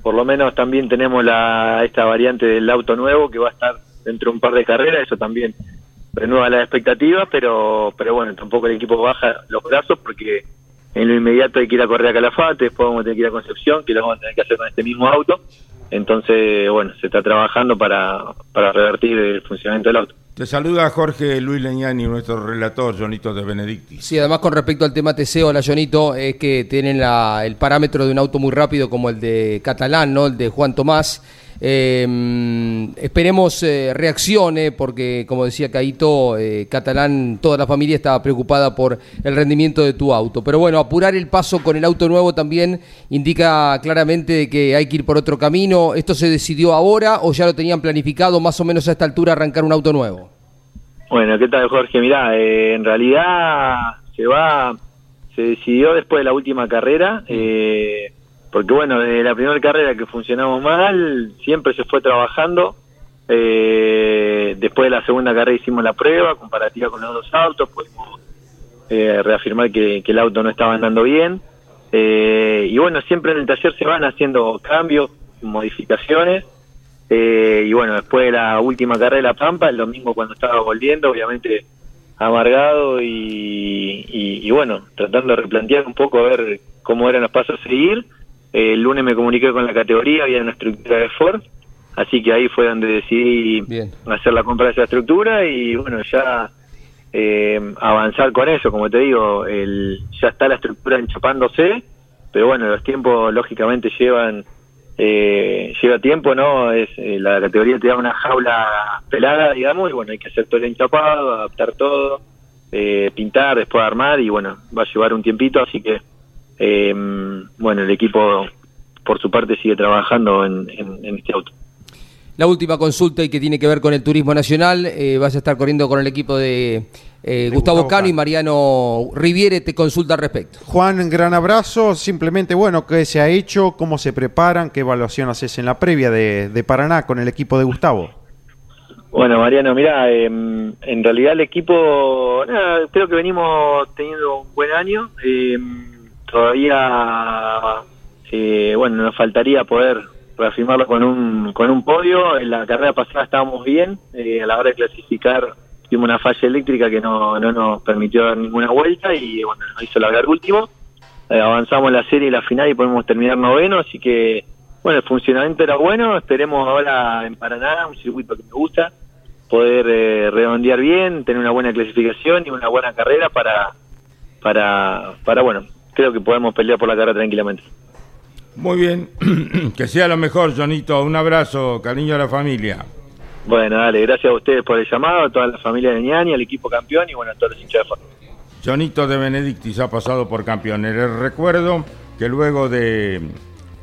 por lo menos también tenemos la, esta variante del auto nuevo que va a estar dentro de un par de carreras, eso también renueva las expectativas, pero, pero bueno, tampoco el equipo baja los brazos porque en lo inmediato hay que ir a correr a Calafate, después vamos a tener que ir a Concepción, que lo vamos a tener que hacer con este mismo auto. Entonces, bueno, se está trabajando para, para revertir el funcionamiento del auto. Te saluda Jorge Luis Leñani, nuestro relator, Jonito de Benedicti. Sí, además con respecto al tema TC, hola Jonito, es que tienen la- el parámetro de un auto muy rápido como el de Catalán, ¿no? El de Juan Tomás. Eh, esperemos eh, reaccione porque, como decía Caito, eh, Catalán, toda la familia estaba preocupada por el rendimiento de tu auto. Pero bueno, apurar el paso con el auto nuevo también indica claramente que hay que ir por otro camino. ¿Esto se decidió ahora o ya lo tenían planificado más o menos a esta altura arrancar un auto nuevo? Bueno, ¿qué tal Jorge? Mirá, eh, en realidad se va, se decidió después de la última carrera, eh, porque bueno, desde la primera carrera que funcionamos mal, siempre se fue trabajando. Eh, después de la segunda carrera hicimos la prueba comparativa con los dos autos, pudimos eh, reafirmar que, el auto no estaba andando bien. Eh, y bueno, siempre en el taller se van haciendo cambios, modificaciones. Eh, y bueno, después de la última carrera de La Pampa, el domingo cuando estaba volviendo, obviamente amargado y, y bueno, tratando de replantear un poco a ver cómo eran los pasos a seguir. El lunes me comuniqué con la categoría, había una estructura de Ford, así que ahí fue donde decidí Bien. hacer la compra de esa estructura y bueno, ya eh, avanzar con eso, como te digo, el, ya está la estructura enchapándose, pero bueno, los tiempos lógicamente llevan eh, lleva tiempo, ¿no? Es eh, la categoría te da una jaula pelada, digamos, y bueno, hay que hacer todo el enchapado, adaptar todo, eh, pintar, después armar y bueno, va a llevar un tiempito, así que eh, bueno, el equipo por su parte sigue trabajando en, en- en este auto. La última consulta y que tiene que ver con el turismo nacional, eh, vas a estar corriendo con el equipo de eh, Gustavo, Gustavo Cano y. Mariano Riviere, te consulta al respecto. Juan, gran abrazo. Simplemente, bueno, ¿qué se ha hecho? ¿Cómo se preparan? ¿Qué evaluación haces en la previa de, de Paraná con el equipo de Gustavo? Bueno, Mariano, mira, en realidad el equipo, nada, creo que venimos teniendo un buen año. eh, todavía, eh, bueno, nos faltaría poder reafirmarlo con un, con un podio. En la carrera pasada estábamos bien. eh, a la hora de clasificar tuvimos una falla eléctrica que no, no nos permitió dar ninguna vuelta y bueno, nos hizo largar último. Eh, avanzamos la serie y la final y podemos terminar noveno, así que bueno, el funcionamiento era bueno, esperemos ahora en Paraná, un circuito que me gusta, poder eh, redondear bien, tener una buena clasificación y una buena carrera para, para, para bueno, creo que podemos pelear por la carrera tranquilamente. Muy bien, que sea lo mejor, Jonito. Un abrazo, cariño a la familia. Bueno, dale, gracias a ustedes por el llamado, a toda la familia de Ñani, al equipo campeón y bueno, a todos los hinchas de Ford. Jonito de Benedictis ha pasado por campeones. Les recuerdo que luego de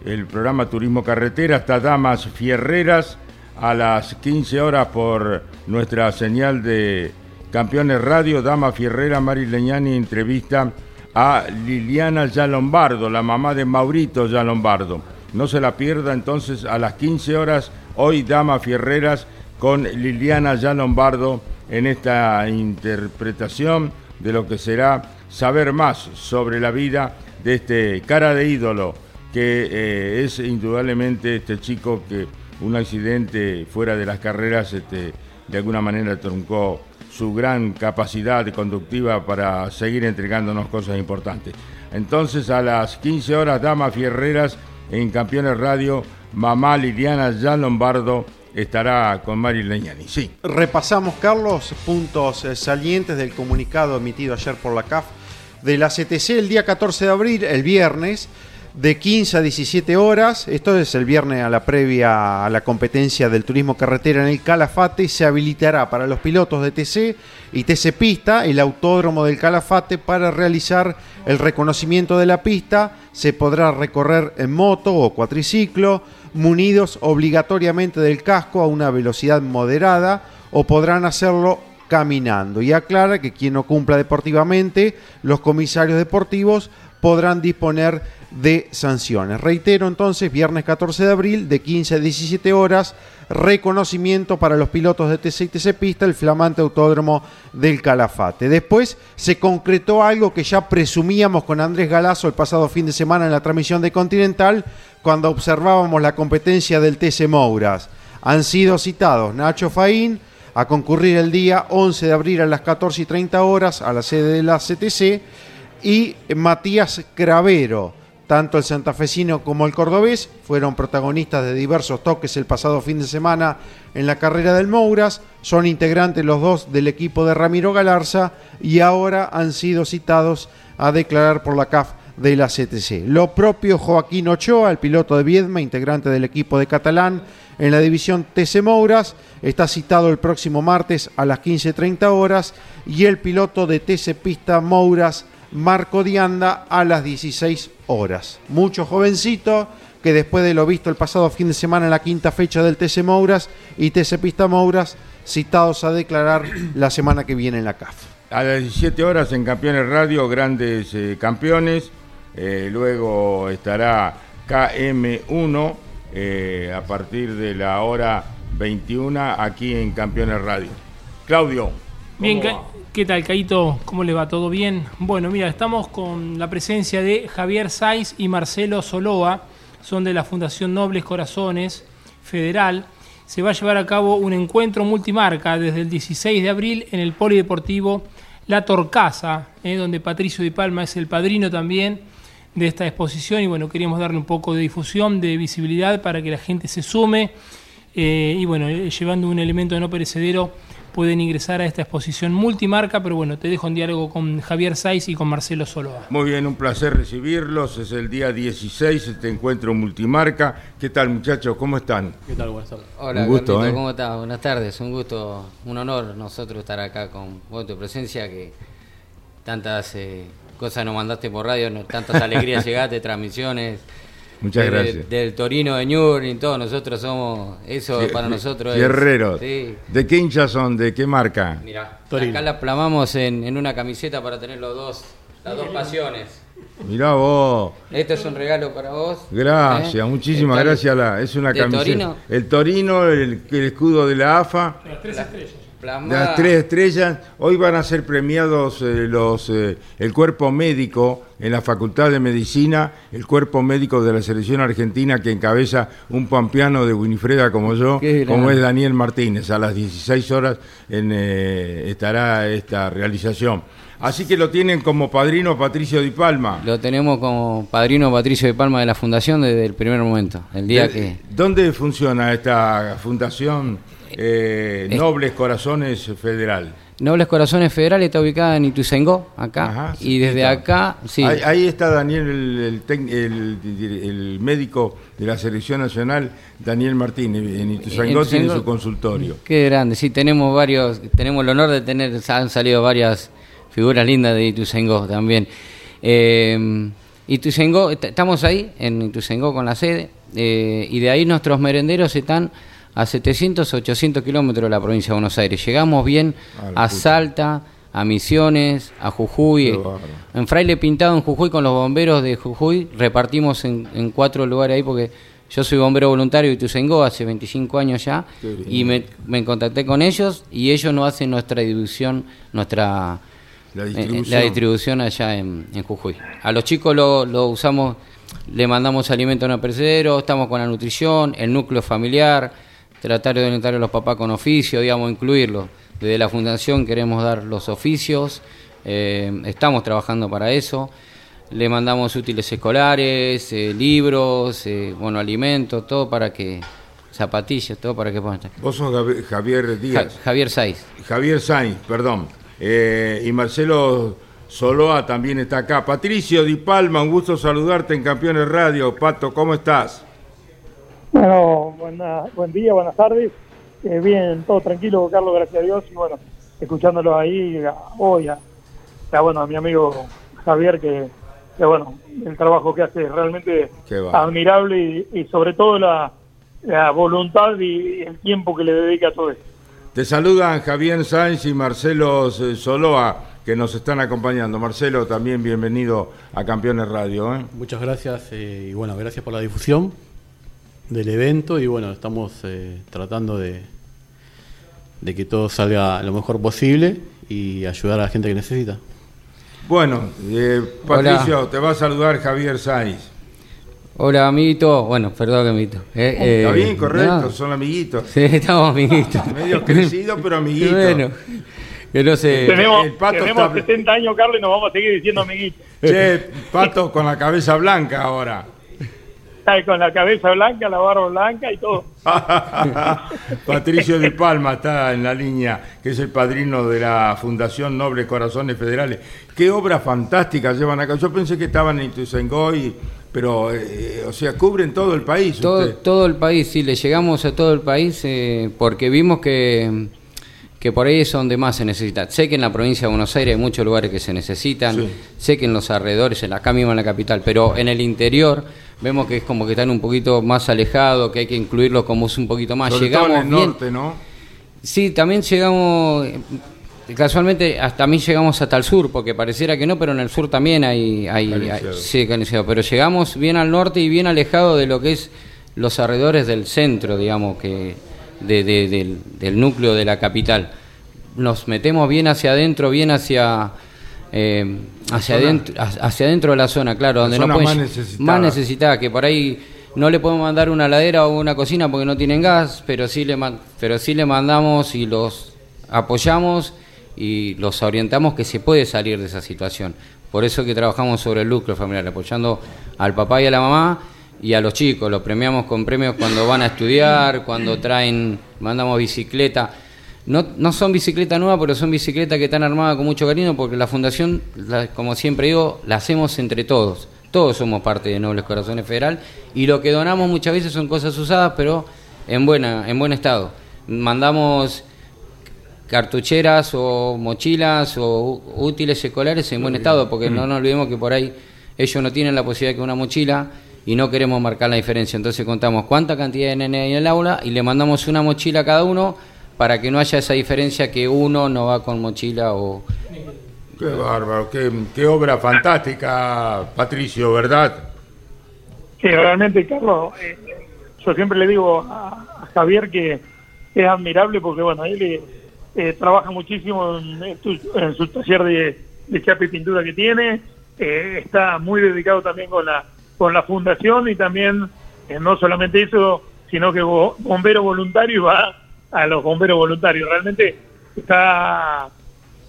el programa Turismo Carretera está Damas Fierreras a las 15 horas por nuestra señal de Campeones Radio. Dama Fierrera, Mari Leñani entrevista a Liliana Yalombardo, la mamá de Maurito Yalombardo. No se la pierda entonces a las 15 horas hoy Dama Fierreras con Liliana Yalombardo en esta interpretación de lo que será saber más sobre la vida de este cara de ídolo que eh, es indudablemente este chico que un accidente fuera de las carreras este, de alguna manera truncó su gran capacidad conductiva para seguir entregándonos cosas importantes. Entonces a las 15 horas, Damas Fierreras en Campeones Radio, mamá Liliana Jan Lombardo estará con Mari Leñani. Sí. Repasamos, Carlos, puntos eh, salientes del comunicado emitido ayer por la CAF de la CTC el día 14 de abril, el viernes, de 15 a 17 horas. Esto es el viernes a la previa a la competencia del turismo carretera en el Calafate. Se habilitará para los pilotos de TC y TC Pista el autódromo del Calafate para realizar el reconocimiento de la pista. Se podrá recorrer en moto o cuatriciclo, munidos obligatoriamente del casco a una velocidad moderada o podrán hacerlo caminando. Y aclara que quien no cumpla deportivamente, los comisarios deportivos podrán disponer de sanciones. Reitero entonces, viernes 14 de abril, de 15 a 17 horas, reconocimiento para los pilotos de TC y TC Pista, el flamante autódromo del Calafate. Después se concretó algo que ya presumíamos con Andrés Galazo el pasado fin de semana en la transmisión de Continental, cuando observábamos la competencia del TC Mouras. Han sido citados Nacho Faín, a concurrir el día 11 de abril a las 14 y 30 horas a la sede de la CTC y Matías Cravero. Tanto el santafesino como el cordobés fueron protagonistas de diversos toques el pasado fin de semana en la carrera del Mouras. Son integrantes los dos del equipo de Ramiro Galarza y ahora han sido citados a declarar por la CAF de la CTC. Lo propio Joaquín Ochoa, el piloto de Viedma, integrante del equipo de Catalán en la división TC Mouras, está citado el próximo martes a las 15.30 horas y el piloto de TC Pista Mouras, Marco Dianda, a las 16 horas. Mucho jovencito que después de lo visto el pasado fin de semana en la quinta fecha del TC Mouras y TC Pista Mouras, citados a declarar la semana que viene en la CAF. A las 17 horas en Campeones Radio, grandes eh, campeones. Eh, luego estará KM1 eh, a partir de la hora 21 aquí en Campeones Radio. Claudio. ¿cómo Bien, va? ¿Qué tal, Caito? ¿Cómo le va? ¿Todo bien? Bueno, mira, estamos con la presencia de Javier Saiz y Marcelo Soloa, son de la Fundación Nobles Corazones Federal. se va a llevar a cabo un encuentro multimarca desde el 16 de abril en el Polideportivo La Torcasa, eh, donde Patricio Di Palma es el padrino también de esta exposición y bueno, queríamos darle un poco de difusión, de visibilidad para que la gente se sume eh, y bueno, eh, llevando un elemento no perecedero pueden ingresar a esta exposición multimarca, pero bueno, te dejo en diálogo con Javier Saiz y con Marcelo Soloa. Muy bien, un placer recibirlos. Es el día 16, este encuentro multimarca. ¿Qué tal, muchachos? ¿Cómo están? ¿Qué tal? Buenas tardes. Hola, Un gusto, Carlito, ¿eh? ¿cómo estás? Buenas tardes, un gusto, un honor nosotros estar acá con vos, tu presencia, que tantas eh, cosas nos mandaste por radio, tantas alegrías llegaste, transmisiones. Muchas de- gracias. Del Torino de Ñurri, todos nosotros somos, eso para nosotros Guerreros. es... Sí. ¿De qué hinchas son? ¿De qué marca? Mirá, Torino. acá la plamamos en, en una camiseta para tener los dos, las dos pasiones. Mirá vos. Este es un regalo para vos. Gracias, ¿eh? muchísimas Está- gracias. La, es una ¿De camiseta. Torino? El Torino, el, el escudo de la AFA. De Plasmada- las tres estrellas, hoy van a ser premiados eh, los eh, el cuerpo médico en la Facultad de Medicina, el cuerpo médico de la selección argentina que encabeza un pampeano de Winifreda como yo, como es Daniel Martínez. A las 16 horas en, eh, estará esta realización. Así que lo tienen como padrino Patricio Di Palma. Lo tenemos como padrino Patricio de Palma de la Fundación desde el primer momento, el día que... ¿Dónde funciona esta fundación eh, Es- Nobles Corazones Federal? Nobles Corazones Federal está ubicada en Ituzaingó, acá, Ajá, y desde acá, sí, Ahí, ahí está Daniel, el, el tec- el- el médico de la selección nacional, Daniel Martínez. En Ituzaingó En tiene su consultorio. qué grande, sí, tenemos varios, tenemos el honor de tener, han salido varias figuras lindas de Ituzaingó también. Eh, Ituzaingó, estamos ahí, en Ituzaingó con la sede, eh, y de ahí nuestros merenderos están a 700, 800 kilómetros de la provincia de Buenos Aires. Llegamos bien a. Salta, a Misiones, a Jujuy. En Fraile Pintado, en Jujuy, con los bomberos de Jujuy, repartimos en, en cuatro lugares ahí porque yo soy bombero voluntario de Ituzaingó hace 25 años ya y me, me contacté con ellos y ellos nos hacen nuestra distribución, nuestra La eh, distribución. la distribución allá en, en Jujuy. A los chicos lo, lo usamos, le mandamos alimento no perecedero, estamos con la nutrición, el núcleo familiar, tratar de orientar a los papás con oficio, digamos, incluirlo. Desde la fundación queremos dar los oficios, eh, estamos trabajando para eso. Le mandamos útiles escolares, eh, libros, eh, bueno, alimentos, todo para que, zapatillas, todo para que puedan estar. Vos sos Javier Ja- Díaz. Javier Saiz. Javier Sainz, perdón. Y Marcelo Soloa también está acá. Patricio Di Palma, un gusto saludarte en Campeones Radio. Pato, ¿cómo estás? Bueno, buena- buen día, buenas tardes. Eh, bien, todo tranquilo, Carlos, gracias a Dios. Y bueno, escuchándolo ahí a- hoy, a, a, bueno, a mi amigo Javier, que, que, bueno, el trabajo que hace es realmente admirable y, y sobre todo la, la voluntad y el tiempo que le dedica a todo esto. Te saludan Javier Sáenz y Marcelo eh, Soloa, que nos están acompañando. Marcelo, también bienvenido a Campeones Radio. ¿eh? Muchas gracias eh, y bueno, gracias por la difusión del evento y bueno, estamos eh, tratando de, de que todo salga lo mejor posible y ayudar a la gente que necesita. Bueno, eh, Hola. Patricio, te va a saludar Javier Sáenz. Hola, amiguito. Bueno, perdón, amiguito. Eh, eh, Está bien, correcto, no. son amiguitos. Sí, estamos amiguitos. Medio crecido, pero amiguito. Bueno, que no sé. tenemos el pato tenemos está- 70 años, Carlos, y nos vamos a seguir diciendo amiguitos. Che, Pato con la cabeza blanca ahora. Con la cabeza blanca, la barba blanca y todo. Patricio Di Palma está en la línea, que es el padrino de la Fundación Noble Corazones Federales. Qué obras fantásticas llevan acá. Yo pensé que estaban en Ituzaingó, y- pero, eh, o sea, cubren todo el país. Todo, usted. todo el país, sí, le llegamos a todo el país eh, porque vimos que, que por ahí es donde más se necesita. Sé que en la provincia de Buenos Aires hay muchos lugares que se necesitan, Sí. sé que en los alrededores, en acá mismo en la capital, pero en el interior vemos que es como que están un poquito más alejados, que hay que incluirlos como es un poquito más. Sobre llegamos todo en el bien, norte, ¿no? Sí, también llegamos, eh, casualmente hasta mí llegamos hasta el sur, porque pareciera que no, pero en el sur también hay, hay, hay- sí, pero llegamos bien al norte y bien alejado de lo que es los alrededores del centro, digamos, que de- de- del, del núcleo de la capital. Nos metemos bien hacia adentro, bien hacia... eh, hacia adentro hacia adentro de la zona claro La donde no pueden más necesitada. más necesitada que por ahí no le podemos mandar una ladera o una cocina porque no tienen gas, pero sí le, pero sí le mandamos y los apoyamos y los orientamos que se puede salir de esa situación. Por eso que trabajamos sobre el núcleo familiar, apoyando al papá y a la mamá y a los chicos. Los premiamos con premios cuando van a estudiar, cuando traen, mandamos bicicleta. No, no son bicicletas nuevas, pero son bicicletas que están armadas con mucho cariño porque la fundación, la- como siempre digo, la hacemos entre todos. Todos somos parte de Nobles Corazones Federal y lo que donamos muchas veces son cosas usadas, pero en, buena, en buen estado. Mandamos cartucheras o mochilas o útiles escolares en buen estado, porque no nos olvidemos que por ahí ellos no tienen la posibilidad que una mochila y no queremos marcar la diferencia. Entonces contamos cuánta cantidad de nene hay en el aula y le mandamos una mochila a cada uno para que no haya esa diferencia que uno no va con mochila o... Qué bárbaro, qué, qué obra fantástica, Patricio, ¿verdad? Sí, realmente, Carlos, eh, yo siempre le digo a, a Javier que es admirable porque, bueno, él eh, eh, trabaja muchísimo en, en tu- en su taller de, de chapa y pintura que tiene, eh, está muy dedicado también con la, con la fundación y también, eh, no solamente eso, sino que bo- bombero voluntario y va a los bomberos voluntarios. Realmente está,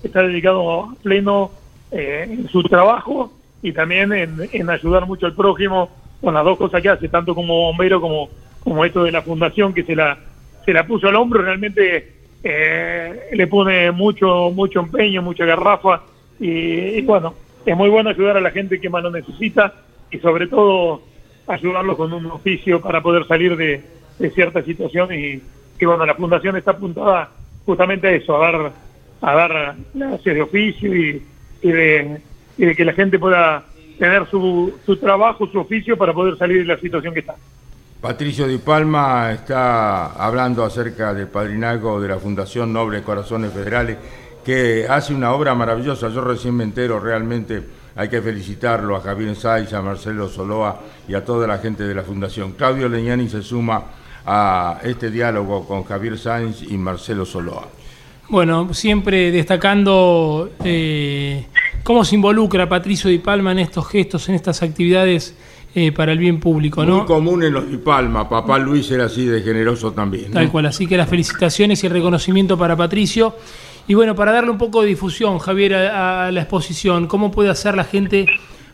está dedicado a pleno eh, en su trabajo y también en, en ayudar mucho al prójimo con las dos cosas que hace, tanto como bombero como, como esto de la fundación que se la, se la puso al hombro, realmente eh, le pone mucho, mucho empeño, mucha garrafa y, bueno, es muy bueno ayudar a la gente que más lo necesita y sobre todo ayudarlos con un oficio para poder salir de, de cierta situación y, y bueno, la fundación está apuntada justamente a eso, a dar, a dar clases de oficio y, y de, y de que la gente pueda tener su, su trabajo, su oficio para poder salir de la situación que está. Patricio Di Palma está hablando acerca del padrinazgo de la Fundación Nobles Corazones Federales, que hace una obra maravillosa. Yo recién me entero, realmente hay que felicitarlo a Javier Sáiz, a Marcelo Soloa y a toda la gente de la Fundación. Claudio Leñani se suma a este diálogo con Javier Sáenz y Marcelo Soloa. Bueno, siempre destacando eh, cómo se involucra Patricio Di Palma en estos gestos, en estas actividades eh, para el bien público, Muy ¿no? común en los Di Palma, papá Luis era así de generoso también. ¿no? Tal cual, así que las felicitaciones y el reconocimiento para Patricio. Y bueno, para darle un poco de difusión, Javier, a, a la exposición, ¿cómo puede hacer la gente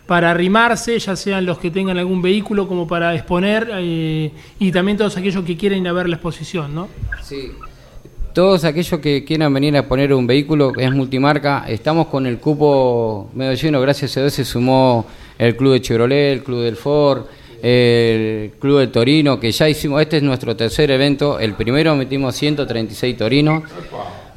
para arrimarse, ya sean los que tengan algún vehículo como para exponer, eh, y también todos aquellos que quieren ir a ver la exposición, ¿no? Sí. Todos aquellos que quieran venir a poner un vehículo es multimarca, estamos con el cupo medio lleno, gracias a Dios se sumó el Club de Chevrolet, el Club del Ford, el Club del Torino, que ya hicimos, este es nuestro tercer evento, el primero metimos 136 torinos,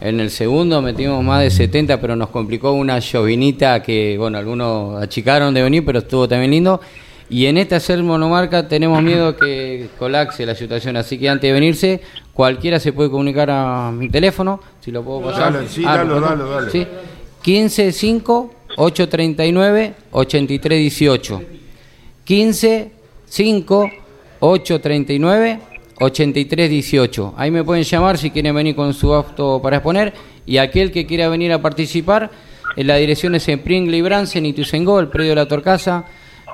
en el segundo metimos más de 70, pero nos complicó una llovinita que, bueno, algunos achicaron de venir, pero estuvo también lindo. Y en esta ser monomarca tenemos miedo que colapse la situación, así que antes de venirse, cualquiera se puede comunicar a mi teléfono, si lo puedo pasar. Dale, sí, Ah, dalo, ¿lo dalo, paso? dale. Sí. 15 5 839 83 18. 15 5 839 83 18. Ahí me pueden llamar si quieren venir con su auto para exponer. Y aquel que quiera venir a participar, en la dirección es en Pringle y Bransen y Tusengó, el predio de la Torcasa.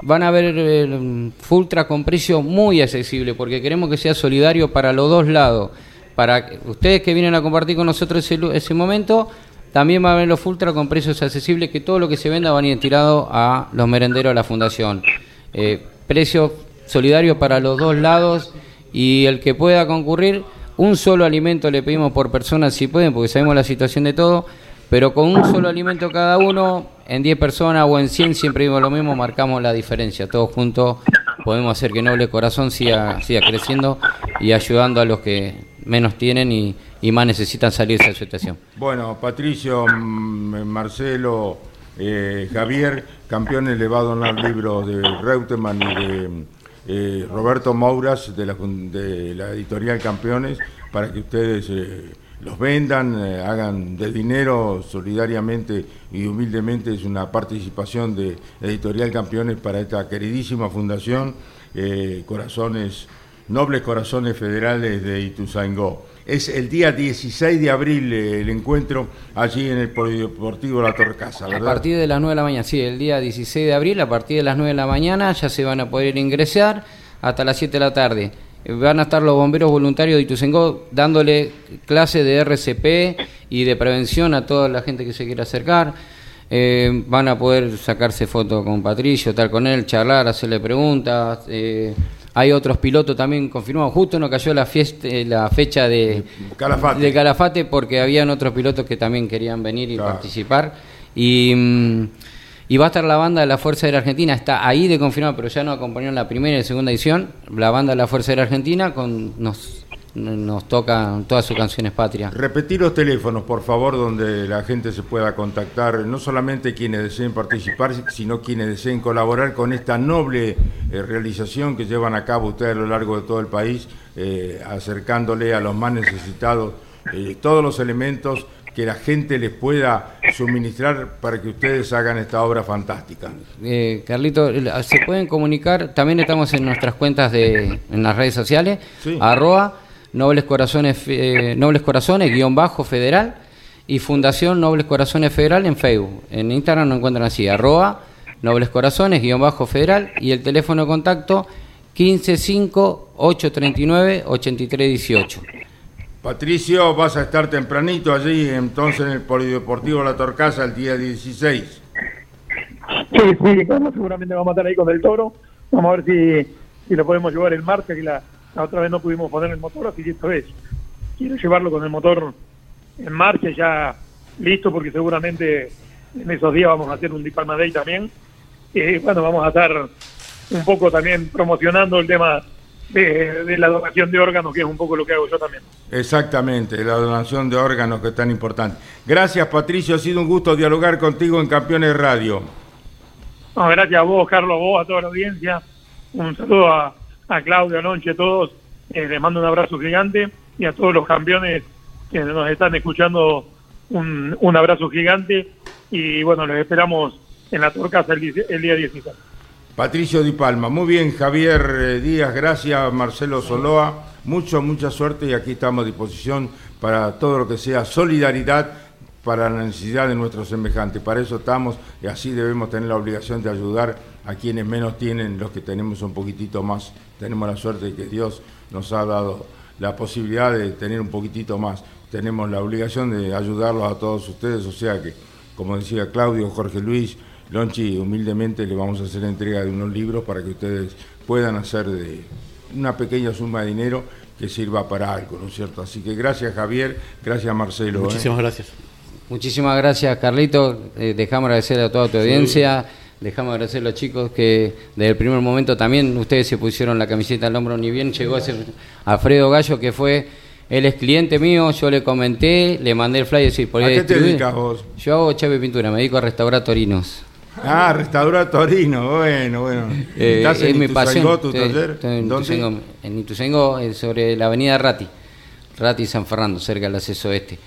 Van a ver el Fultra con precio muy accesible porque queremos que sea solidario para los dos lados. Para ustedes que vienen a compartir con nosotros ese, momento, también va a haber los Fultra con precios accesibles que todo lo que se venda va a ir tirado a los merenderos de la Fundación. Eh, precio solidario para los dos lados y el que pueda concurrir, un solo alimento le pedimos por persona si pueden, porque sabemos la situación de todo, pero con un solo alimento cada uno, en 10 personas o en 100, siempre digo lo mismo, marcamos la diferencia. Todos juntos podemos hacer que Noble Corazón siga, siga creciendo y ayudando a los que menos tienen y, y más necesitan salir de esa situación. Bueno, Patricio, mm, Marcelo, eh, Javier, campeón elevado en los libros de Reutemann y de eh, Roberto Mouras de la, editorial Campeones para que ustedes eh, los vendan, eh, hagan de dinero solidariamente y humildemente. Es una participación de Editorial Campeones para esta queridísima fundación, Corazones, Nobles Corazones Federales de Ituzaingó. Es el día 16 de abril eh, el encuentro allí en el Polideportivo La Torcasa, A ¿verdad? partir de las 9 de la mañana, sí, el día 16 de abril, a partir de las 9 de la mañana ya se van a poder ingresar. hasta las 7 de la tarde. Van a estar los bomberos voluntarios de Ituzaingó dándole clase de RCP y de prevención a toda la gente que se quiera acercar. Eh, van a poder sacarse fotos con Patricio, estar con él, charlar, hacerle preguntas. eh, hay otros pilotos también confirmados. Justo nos cayó la, fiesta, eh, la fecha de Calafate. de Calafate porque habían otros pilotos que también querían venir y participar. Y, mm, y va a estar la banda de la Fuerza Aérea Argentina. Está ahí de confirmar, pero ya nos acompañó en la primera y la segunda edición. La banda de la Fuerza Aérea Argentina con, nos, nos toca todas sus canciones patrias. Repetir los teléfonos, por favor, donde la gente se pueda contactar, no solamente quienes deseen participar, sino quienes deseen colaborar con esta noble eh, realización que llevan a cabo ustedes a lo largo de todo el país, eh, acercándole a los más necesitados eh, todos los elementos que la gente les pueda suministrar para que ustedes hagan esta obra fantástica. Eh, Carlito, el- se pueden comunicar, también estamos en nuestras cuentas de, en las redes sociales, Sí. arroba Nobles Corazones, eh, Nobles Corazones, guion bajo federal, y Fundación Nobles Corazones Federal en Facebook. En Instagram nos encuentran así, arroba Nobles Corazones, guion bajo federal, y el teléfono de contacto 155-839-8318. Patricio, vas a estar tempranito allí, entonces en el Polideportivo La Torcasa el día 16. Sí, sí, seguramente vamos a estar ahí con el toro. Vamos a ver si, si lo podemos llevar el martes, que la, la otra vez no pudimos poner el motor, así que esta vez quiero llevarlo con el motor en marcha ya listo, porque seguramente en esos días vamos a hacer un Dipalma Day también. Y bueno, vamos a estar un poco también promocionando el tema de, de la donación de órganos, que es un poco lo que hago yo también. Exactamente, la donación de órganos que es tan importante. Gracias Patricio, ha sido un gusto dialogar contigo en Campeones Radio. No, gracias a vos, Carlos, a vos, a toda la audiencia. Un saludo a, a Claudio, a Lonche, a todos. Eh, les mando un abrazo gigante y a todos los campeones que nos están escuchando un, un abrazo gigante. Y bueno, los esperamos en la Torcasa el, el día 16. Patricio Di Palma, muy bien, Javier eh, Díaz, gracias, Marcelo Soloa, mucho, mucha suerte y aquí estamos a disposición para todo lo que sea solidaridad para la necesidad de nuestros semejantes. Para eso estamos y así debemos tener la obligación de ayudar a quienes menos tienen, los que tenemos un poquitito más. Tenemos la suerte de que Dios nos ha dado la posibilidad de tener un poquitito más. Tenemos la obligación de ayudarlos a todos ustedes, o sea que, como decía Claudio, Jorge Luis, Lonchi, humildemente le vamos a hacer entrega de unos libros para que ustedes puedan hacer de una pequeña suma de dinero que sirva para algo, ¿no es cierto? Así que gracias Javier, gracias Marcelo. ¿eh? Muchísimas gracias. Muchísimas gracias, Carlito. Eh, dejamos agradecer a toda tu audiencia. Dejamos agradecer a los chicos que desde el primer momento también ustedes se pusieron la camiseta al hombro. Ni bien llegó ese Alfredo Gallo, que fue, él es cliente mío, yo le comenté, le mandé el flyer. Decir, ¿A qué te dedicas vos? Yo hago chave pintura, me dedico a restaurar torinos. Ah, restaurar Torino, bueno, bueno. Eh, ¿Estás es en mi Ituzaingó, pasión. tu Estoy- taller? estoy en. Ituzaingó, en Ituzaingó, eh, sobre la avenida Rati. Rati San Fernando, cerca del acceso este.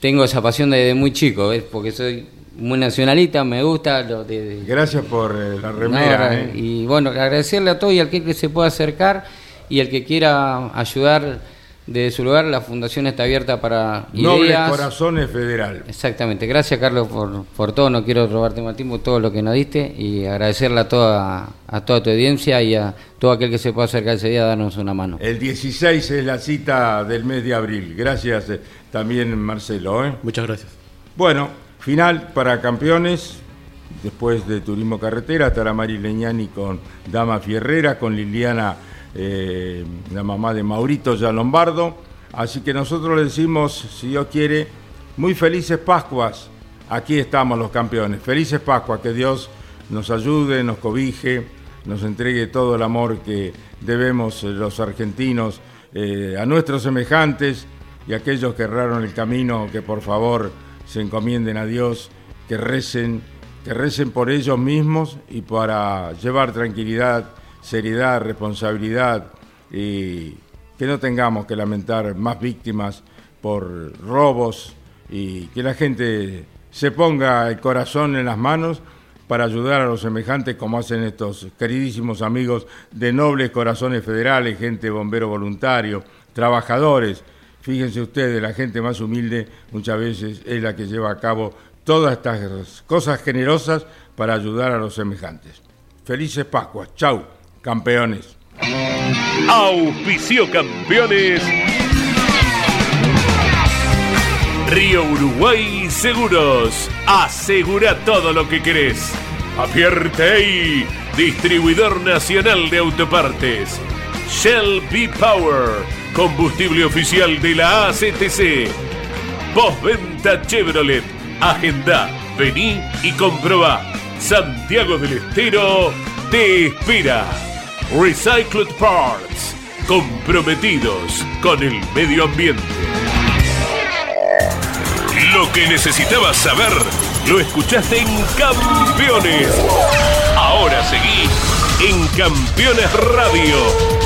Tengo esa pasión desde muy chico, ¿ves? porque soy muy nacionalista, me gusta lo de... de- Gracias por eh, la remera. ¿eh? Y bueno, agradecerle a todos y al que se pueda acercar y el que quiera ayudar de su lugar, la fundación está abierta para Nobles ideas. Corazones Federal. Exactamente, gracias Carlos por, por todo, no quiero robarte más tiempo, todo lo que nos diste y agradecerle a toda, a toda tu audiencia y a todo aquel que se pueda acercar ese día a darnos una mano. El 16 es la cita del mes de abril. Gracias eh, también Marcelo. ¿eh? Muchas gracias. Bueno, final para campeones. Después de Turismo Carretera estará Mari Leñani con Dama Fierrera, con Liliana, eh, la mamá de Maurito ya Lombardo. Así que nosotros le decimos, si Dios quiere, muy felices Pascuas. Aquí estamos los campeones. Felices Pascuas, que Dios nos ayude, nos cobije, nos entregue todo el amor que debemos eh, los argentinos eh, a nuestros semejantes y aquellos que erraron el camino, que por favor se encomienden a Dios, que recen, que recen por ellos mismos y para llevar tranquilidad, seriedad, responsabilidad y que no tengamos que lamentar más víctimas por robos y que la gente se ponga el corazón en las manos para ayudar a los semejantes como hacen estos queridísimos amigos de Nobles Corazones Federales, gente bombero voluntario, trabajadores. Fíjense ustedes, la gente más humilde muchas veces es la que lleva a cabo todas estas cosas generosas para ayudar a los semejantes. Felices Pascuas, chau, campeones. Auspicio campeones. Río Uruguay Seguros. Asegura todo lo que querés. Apierte distribuidor nacional de autopartes. Shell B Power, combustible oficial de la ACTC. Postventa Chevrolet. Agenda, vení y comprobá. Santiago del Estero te espera. Recycled Parts, comprometidos con el medio ambiente. Lo que necesitabas saber, lo escuchaste en Campeones. Ahora seguí en Campeones Radio,